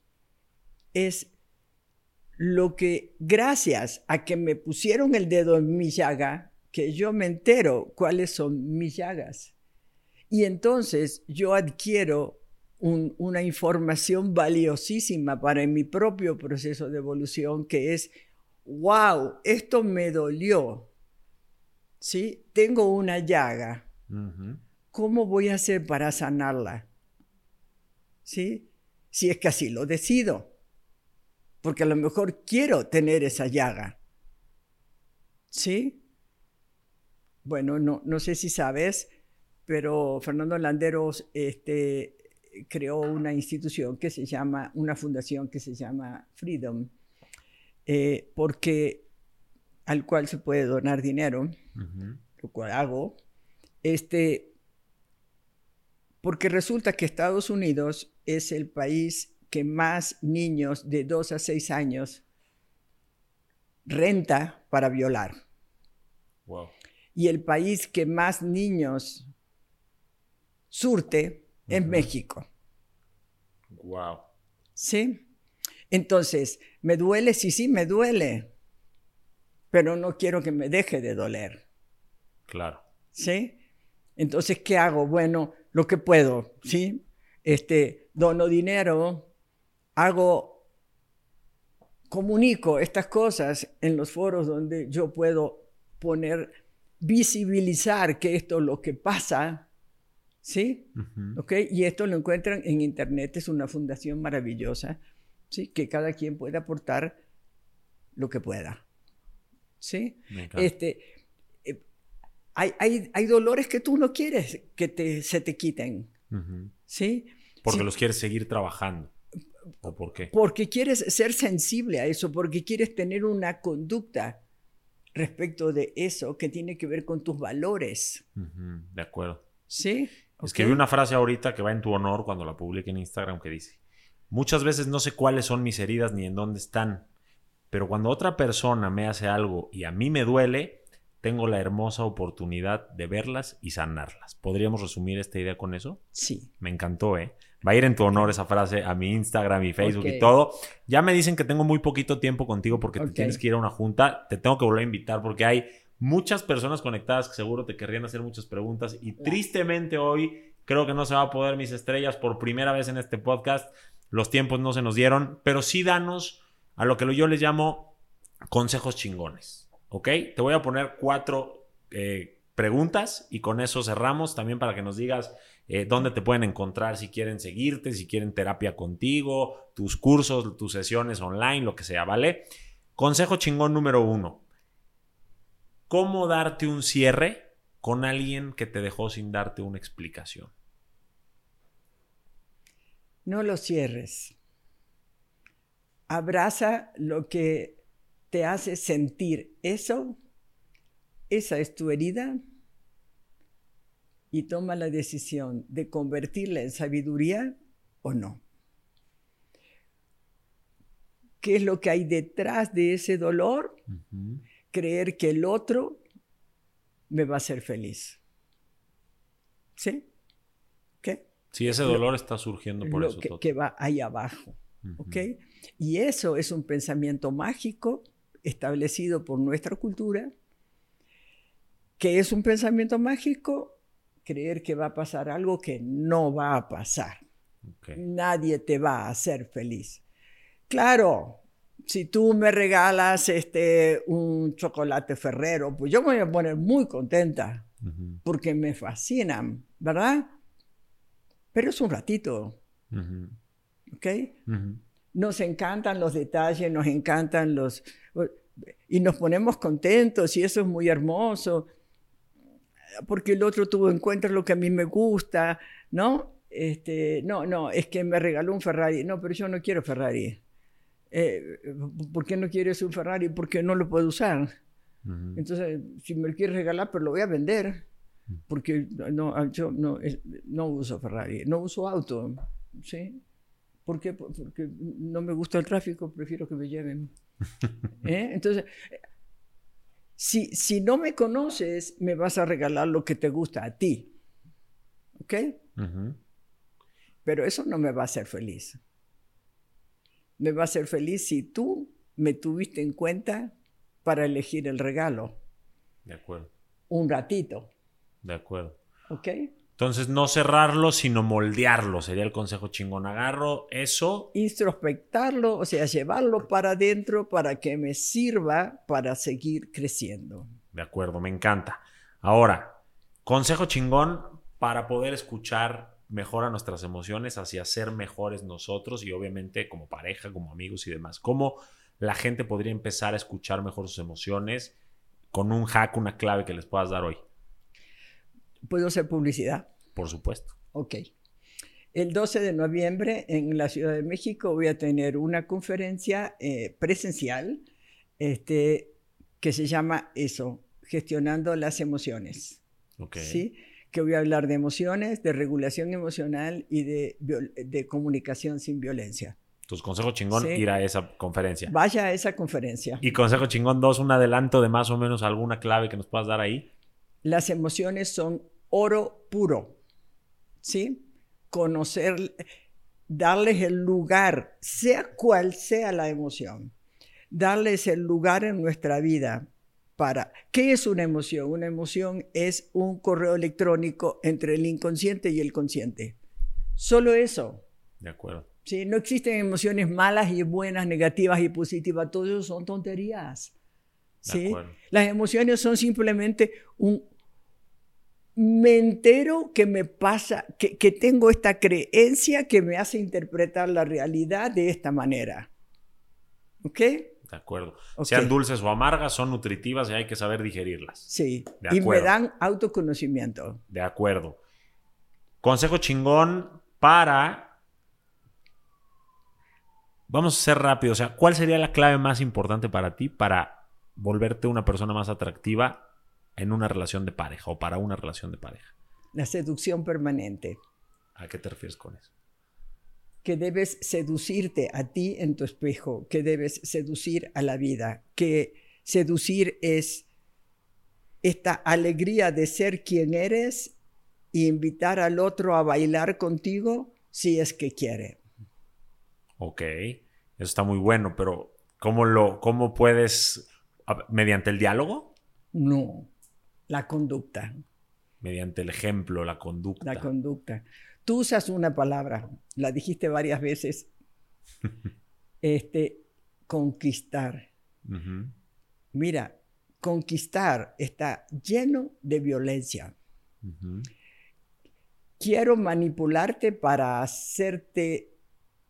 es lo que gracias a que me pusieron el dedo en mi llaga, que yo me entero cuáles son mis llagas. Y entonces yo adquiero una información valiosísima para mi propio proceso de evolución, que es, wow, esto me dolió. ¿Sí? Tengo una llaga. ¿Cómo voy a hacer para sanarla? ¿Sí? Si es que así lo decido porque a lo mejor quiero tener esa llaga. ¿Sí? Bueno, no, no sé si sabes, pero Fernando Landeros este, creó una institución que se llama, una fundación que se llama Freedom, eh, porque al cual se puede donar dinero, lo cual hago, este, porque resulta que Estados Unidos es el país que más niños de 2 a 6 años renta para violar. Y el país que más niños surte es México. Wow. ¿Sí? Entonces, ¿me duele? Sí, sí, me duele. Pero no quiero que me deje de doler. Claro. ¿Sí? Entonces, ¿qué hago? Bueno, lo que puedo, ¿sí? Este, dono dinero, hago, comunico estas cosas en los foros donde yo puedo poner, visibilizar que esto es lo que pasa, ¿sí? Y esto lo encuentran en Internet, es una fundación maravillosa, ¿sí? Que cada quien puede aportar lo que pueda, ¿sí? Este, eh, hay, hay, hay, dolores que tú no quieres que te, se te quiten, ¿sí? Porque los quieres seguir trabajando. ¿O por qué? Porque quieres ser sensible a eso, porque quieres tener una conducta respecto de eso que tiene que ver con tus valores. de acuerdo. Sí. Escribí una frase ahorita que va en tu honor cuando la publique en Instagram que dice, muchas veces no sé cuáles son mis heridas ni en dónde están, pero cuando otra persona me hace algo y a mí me duele, tengo la hermosa oportunidad de verlas y sanarlas. ¿Podríamos resumir esta idea con eso? Sí. Me encantó, ¿eh? Va a ir en tu honor esa frase a mi Instagram y Facebook y todo. Ya me dicen que tengo muy poquito tiempo contigo porque te tienes que ir a una junta. Te tengo que volver a invitar porque hay muchas personas conectadas que seguro te querrían hacer muchas preguntas. Y tristemente hoy creo que no se va a poder mis estrellas por primera vez en este podcast. Los tiempos no se nos dieron, pero sí danos a lo que yo les llamo consejos chingones. ¿Ok? Te voy a poner cuatro eh, preguntas y con eso cerramos también para que nos digas eh, dónde te pueden encontrar si quieren seguirte, si quieren terapia contigo, tus cursos, tus sesiones online, lo que sea, ¿vale? Consejo chingón número uno. ¿Cómo darte un cierre con alguien que te dejó sin darte una explicación? No lo cierres. Abraza lo que te hace sentir eso. Esa es tu herida y toma la decisión de convertirla en sabiduría o no. ¿Qué es lo que hay detrás de ese dolor? Creer que el otro me va a hacer feliz. ¿Sí? ¿Qué? Si ese dolor está surgiendo por eso. Que, que va ahí abajo. ¿Ok? Y eso es un pensamiento mágico establecido por nuestra cultura ¿Qué es un pensamiento mágico? Creer que va a pasar algo que no va a pasar. Nadie te va a hacer feliz. Claro, si tú me regalas este, un chocolate ferrero, pues yo me voy a poner muy contenta porque me fascinan, ¿verdad? Pero es un ratito. ¿Ok? Nos encantan los detalles, nos encantan los... Y nos ponemos contentos y eso es muy hermoso, porque el otro tuvo en cuenta lo que a mí me gusta, ¿no? Este, no, no, es que me regaló un Ferrari. No, pero yo no quiero Ferrari. Eh, ¿Por qué no quieres un Ferrari? Porque no lo puedo usar. Entonces, si me lo quieres regalar, pero lo voy a vender. Porque no, yo no, no uso Ferrari, no uso auto. ¿sí? ¿Por qué? Porque no me gusta el tráfico, prefiero que me lleven. ¿Eh? Entonces, si, si no me conoces, me vas a regalar lo que te gusta a ti. ¿Ok? Pero eso no me va a hacer feliz. Me va a hacer feliz si tú me tuviste en cuenta para elegir el regalo. De acuerdo. Un ratito. De acuerdo. ¿Ok? Entonces, no cerrarlo, sino moldearlo, sería el consejo chingón. Agarro eso. Introspectarlo, o sea, llevarlo para adentro para que me sirva para seguir creciendo. De acuerdo, me encanta. Ahora, consejo chingón para poder escuchar mejor a nuestras emociones, hacia ser mejores nosotros y obviamente como pareja, como amigos y demás. ¿Cómo la gente podría empezar a escuchar mejor sus emociones con un hack, una clave que les puedas dar hoy? ¿Puedo hacer publicidad? Por supuesto. Ok. El 12 de noviembre en la Ciudad de México voy a tener una conferencia eh, presencial este, que se llama eso, gestionando las emociones. Ok. ¿Sí? que voy a hablar de emociones, de regulación emocional y de, de comunicación sin violencia. Tus consejo chingón, ir a esa conferencia. Vaya a esa conferencia. Y consejo chingón dos, un adelanto de más o menos alguna clave que nos puedas dar ahí. Las emociones son oro puro, ¿sí? Conocer, darles el lugar, sea cual sea la emoción, darles el lugar en nuestra vida para... ¿Qué es una emoción? Una emoción es un correo electrónico entre el inconsciente y el consciente. Solo eso. De acuerdo. ¿Sí? No existen emociones malas y buenas, negativas y positivas. Todo eso son tonterías. ¿sí? Las emociones son simplemente un... Me entero que me pasa, que, que tengo esta creencia que me hace interpretar la realidad de esta manera. ¿Ok? De acuerdo. Sean dulces o amargas, son nutritivas y hay que saber digerirlas. Sí. y me dan autoconocimiento. De acuerdo. Consejo chingón para. Vamos a ser rápido. O sea, ¿cuál sería la clave más importante para ti para volverte una persona más atractiva en una relación de pareja o para una relación de pareja? La seducción permanente. ¿A qué te refieres con eso? que debes seducirte a ti en tu espejo, que debes seducir a la vida, que seducir es esta alegría de ser quien eres e invitar al otro a bailar contigo si es que quiere. Ok, eso está muy bueno, pero ¿cómo lo, cómo puedes, mediante el diálogo? No, la conducta. Mediante el ejemplo, la conducta. La conducta. Tú usas una palabra, la dijiste varias veces, este, conquistar. Mira, conquistar está lleno de violencia. Quiero manipularte para hacerte,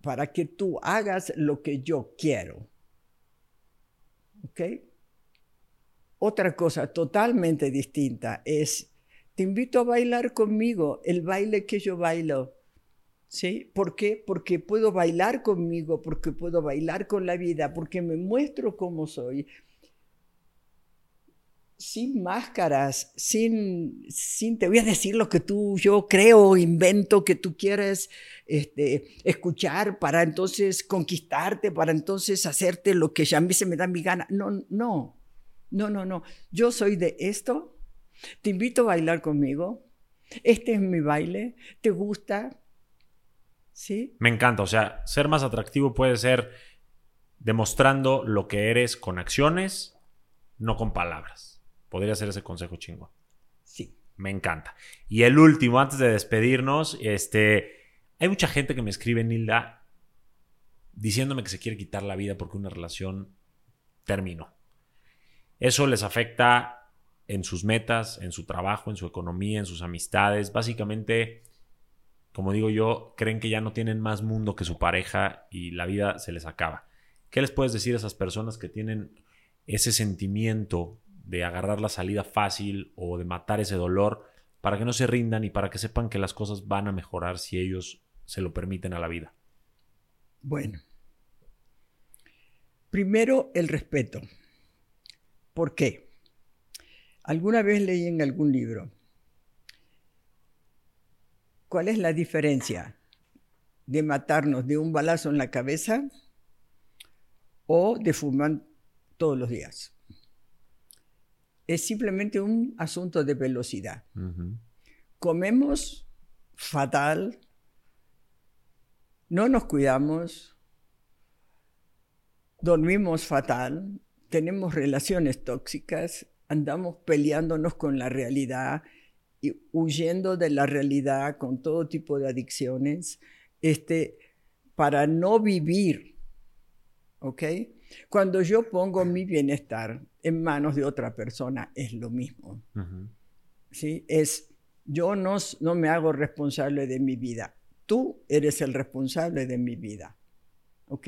para que tú hagas lo que yo quiero. ¿Ok? Otra cosa totalmente distinta es te invito a bailar conmigo el baile que yo bailo. ¿Sí? ¿Por qué? Porque puedo bailar conmigo, porque puedo bailar con la vida, porque me muestro como soy. Sin máscaras, sin, sin, te voy a decir lo que tú, yo creo, invento que tú quieres este, escuchar para entonces conquistarte, para entonces hacerte lo que ya a mí se me da mi gana. No, no, no, no, no. Yo soy de esto te invito a bailar conmigo. Este es mi baile. ¿Te gusta? ¿Sí? Me encanta. O sea, ser más atractivo puede ser demostrando lo que eres con acciones, no con palabras. Podría ser ese consejo chingón. Sí. Me encanta. Y el último, antes de despedirnos, este, hay mucha gente que me escribe, Nilda, diciéndome que se quiere quitar la vida porque una relación terminó. Eso les afecta en sus metas, en su trabajo, en su economía, en sus amistades. Básicamente, como digo yo, creen que ya no tienen más mundo que su pareja y la vida se les acaba. ¿Qué les puedes decir a esas personas que tienen ese sentimiento de agarrar la salida fácil o de matar ese dolor para que no se rindan y para que sepan que las cosas van a mejorar si ellos se lo permiten a la vida? Bueno, primero el respeto. ¿Por qué? Alguna vez leí en algún libro, ¿cuál es la diferencia de matarnos de un balazo en la cabeza o de fumar todos los días? Es simplemente un asunto de velocidad. Comemos fatal, no nos cuidamos, dormimos fatal, tenemos relaciones tóxicas, andamos peleándonos con la realidad y huyendo de la realidad con todo tipo de adicciones, este, para no vivir, ¿ok? Cuando yo pongo mi bienestar en manos de otra persona, es lo mismo, ¿sí? Es, yo no, no me hago responsable de mi vida, tú eres el responsable de mi vida, ¿ok?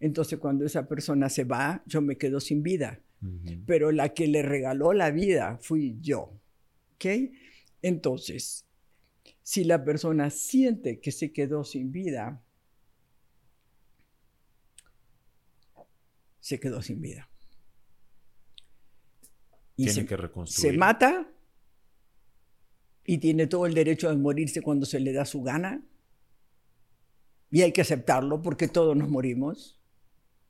Entonces cuando esa persona se va, yo me quedo sin vida. Pero la que le regaló la vida fui yo. ¿Ok? Entonces, si la persona siente que se quedó sin vida, se quedó sin vida. Y tiene se, que reconstruir. Se mata y tiene todo el derecho de morirse cuando se le da su gana. Y hay que aceptarlo porque todos nos morimos.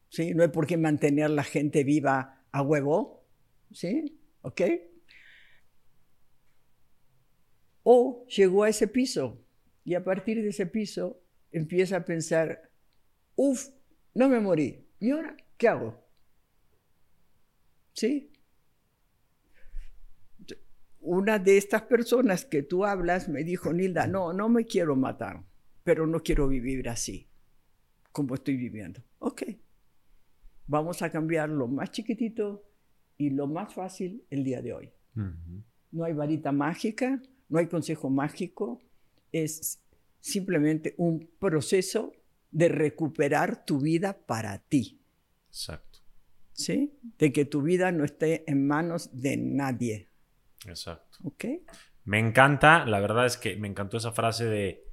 ¿Sí? No hay por qué mantener la gente viva a huevo, ¿sí? ¿Ok? O llegó a ese piso y a partir de ese piso empieza a pensar, uff, no me morí, ¿y ahora qué hago? ¿Sí? Una de estas personas que tú hablas me dijo, Nilda, no, no me quiero matar, pero no quiero vivir así, como estoy viviendo. Ok, vamos a cambiar lo más chiquitito y lo más fácil el día de hoy. No hay varita mágica, no hay consejo mágico, es simplemente un proceso de recuperar tu vida para ti. Exacto. ¿Sí? De que tu vida no esté en manos de nadie. Exacto. ¿Ok? Me encanta, la verdad es que me encantó esa frase de,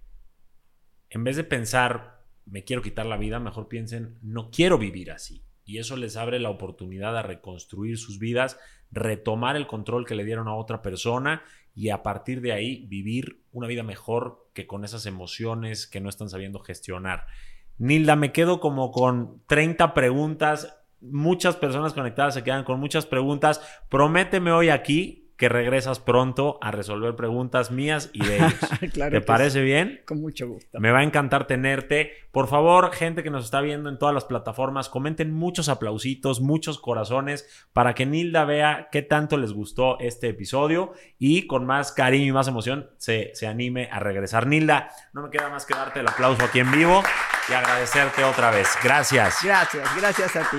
en vez de pensar, me quiero quitar la vida, mejor piensen, no quiero vivir así y eso les abre la oportunidad a reconstruir sus vidas, retomar el control que le dieron a otra persona y a partir de ahí vivir una vida mejor que con esas emociones que no están sabiendo gestionar. Nilda, me quedo como con 30 preguntas. Muchas personas conectadas se quedan con muchas preguntas. Prométeme hoy aquí que regresas pronto a resolver preguntas mías y de ellos. ¿Te parece bien? Con mucho gusto. Me va a encantar tenerte. Por favor, gente que nos está viendo en todas las plataformas, comenten muchos aplausitos, muchos corazones para que Nilda vea qué tanto les gustó este episodio y con más cariño y más emoción se, se anime a regresar. Nilda, no me queda más que darte el aplauso aquí en vivo y agradecerte otra vez. Gracias. Gracias, gracias a ti.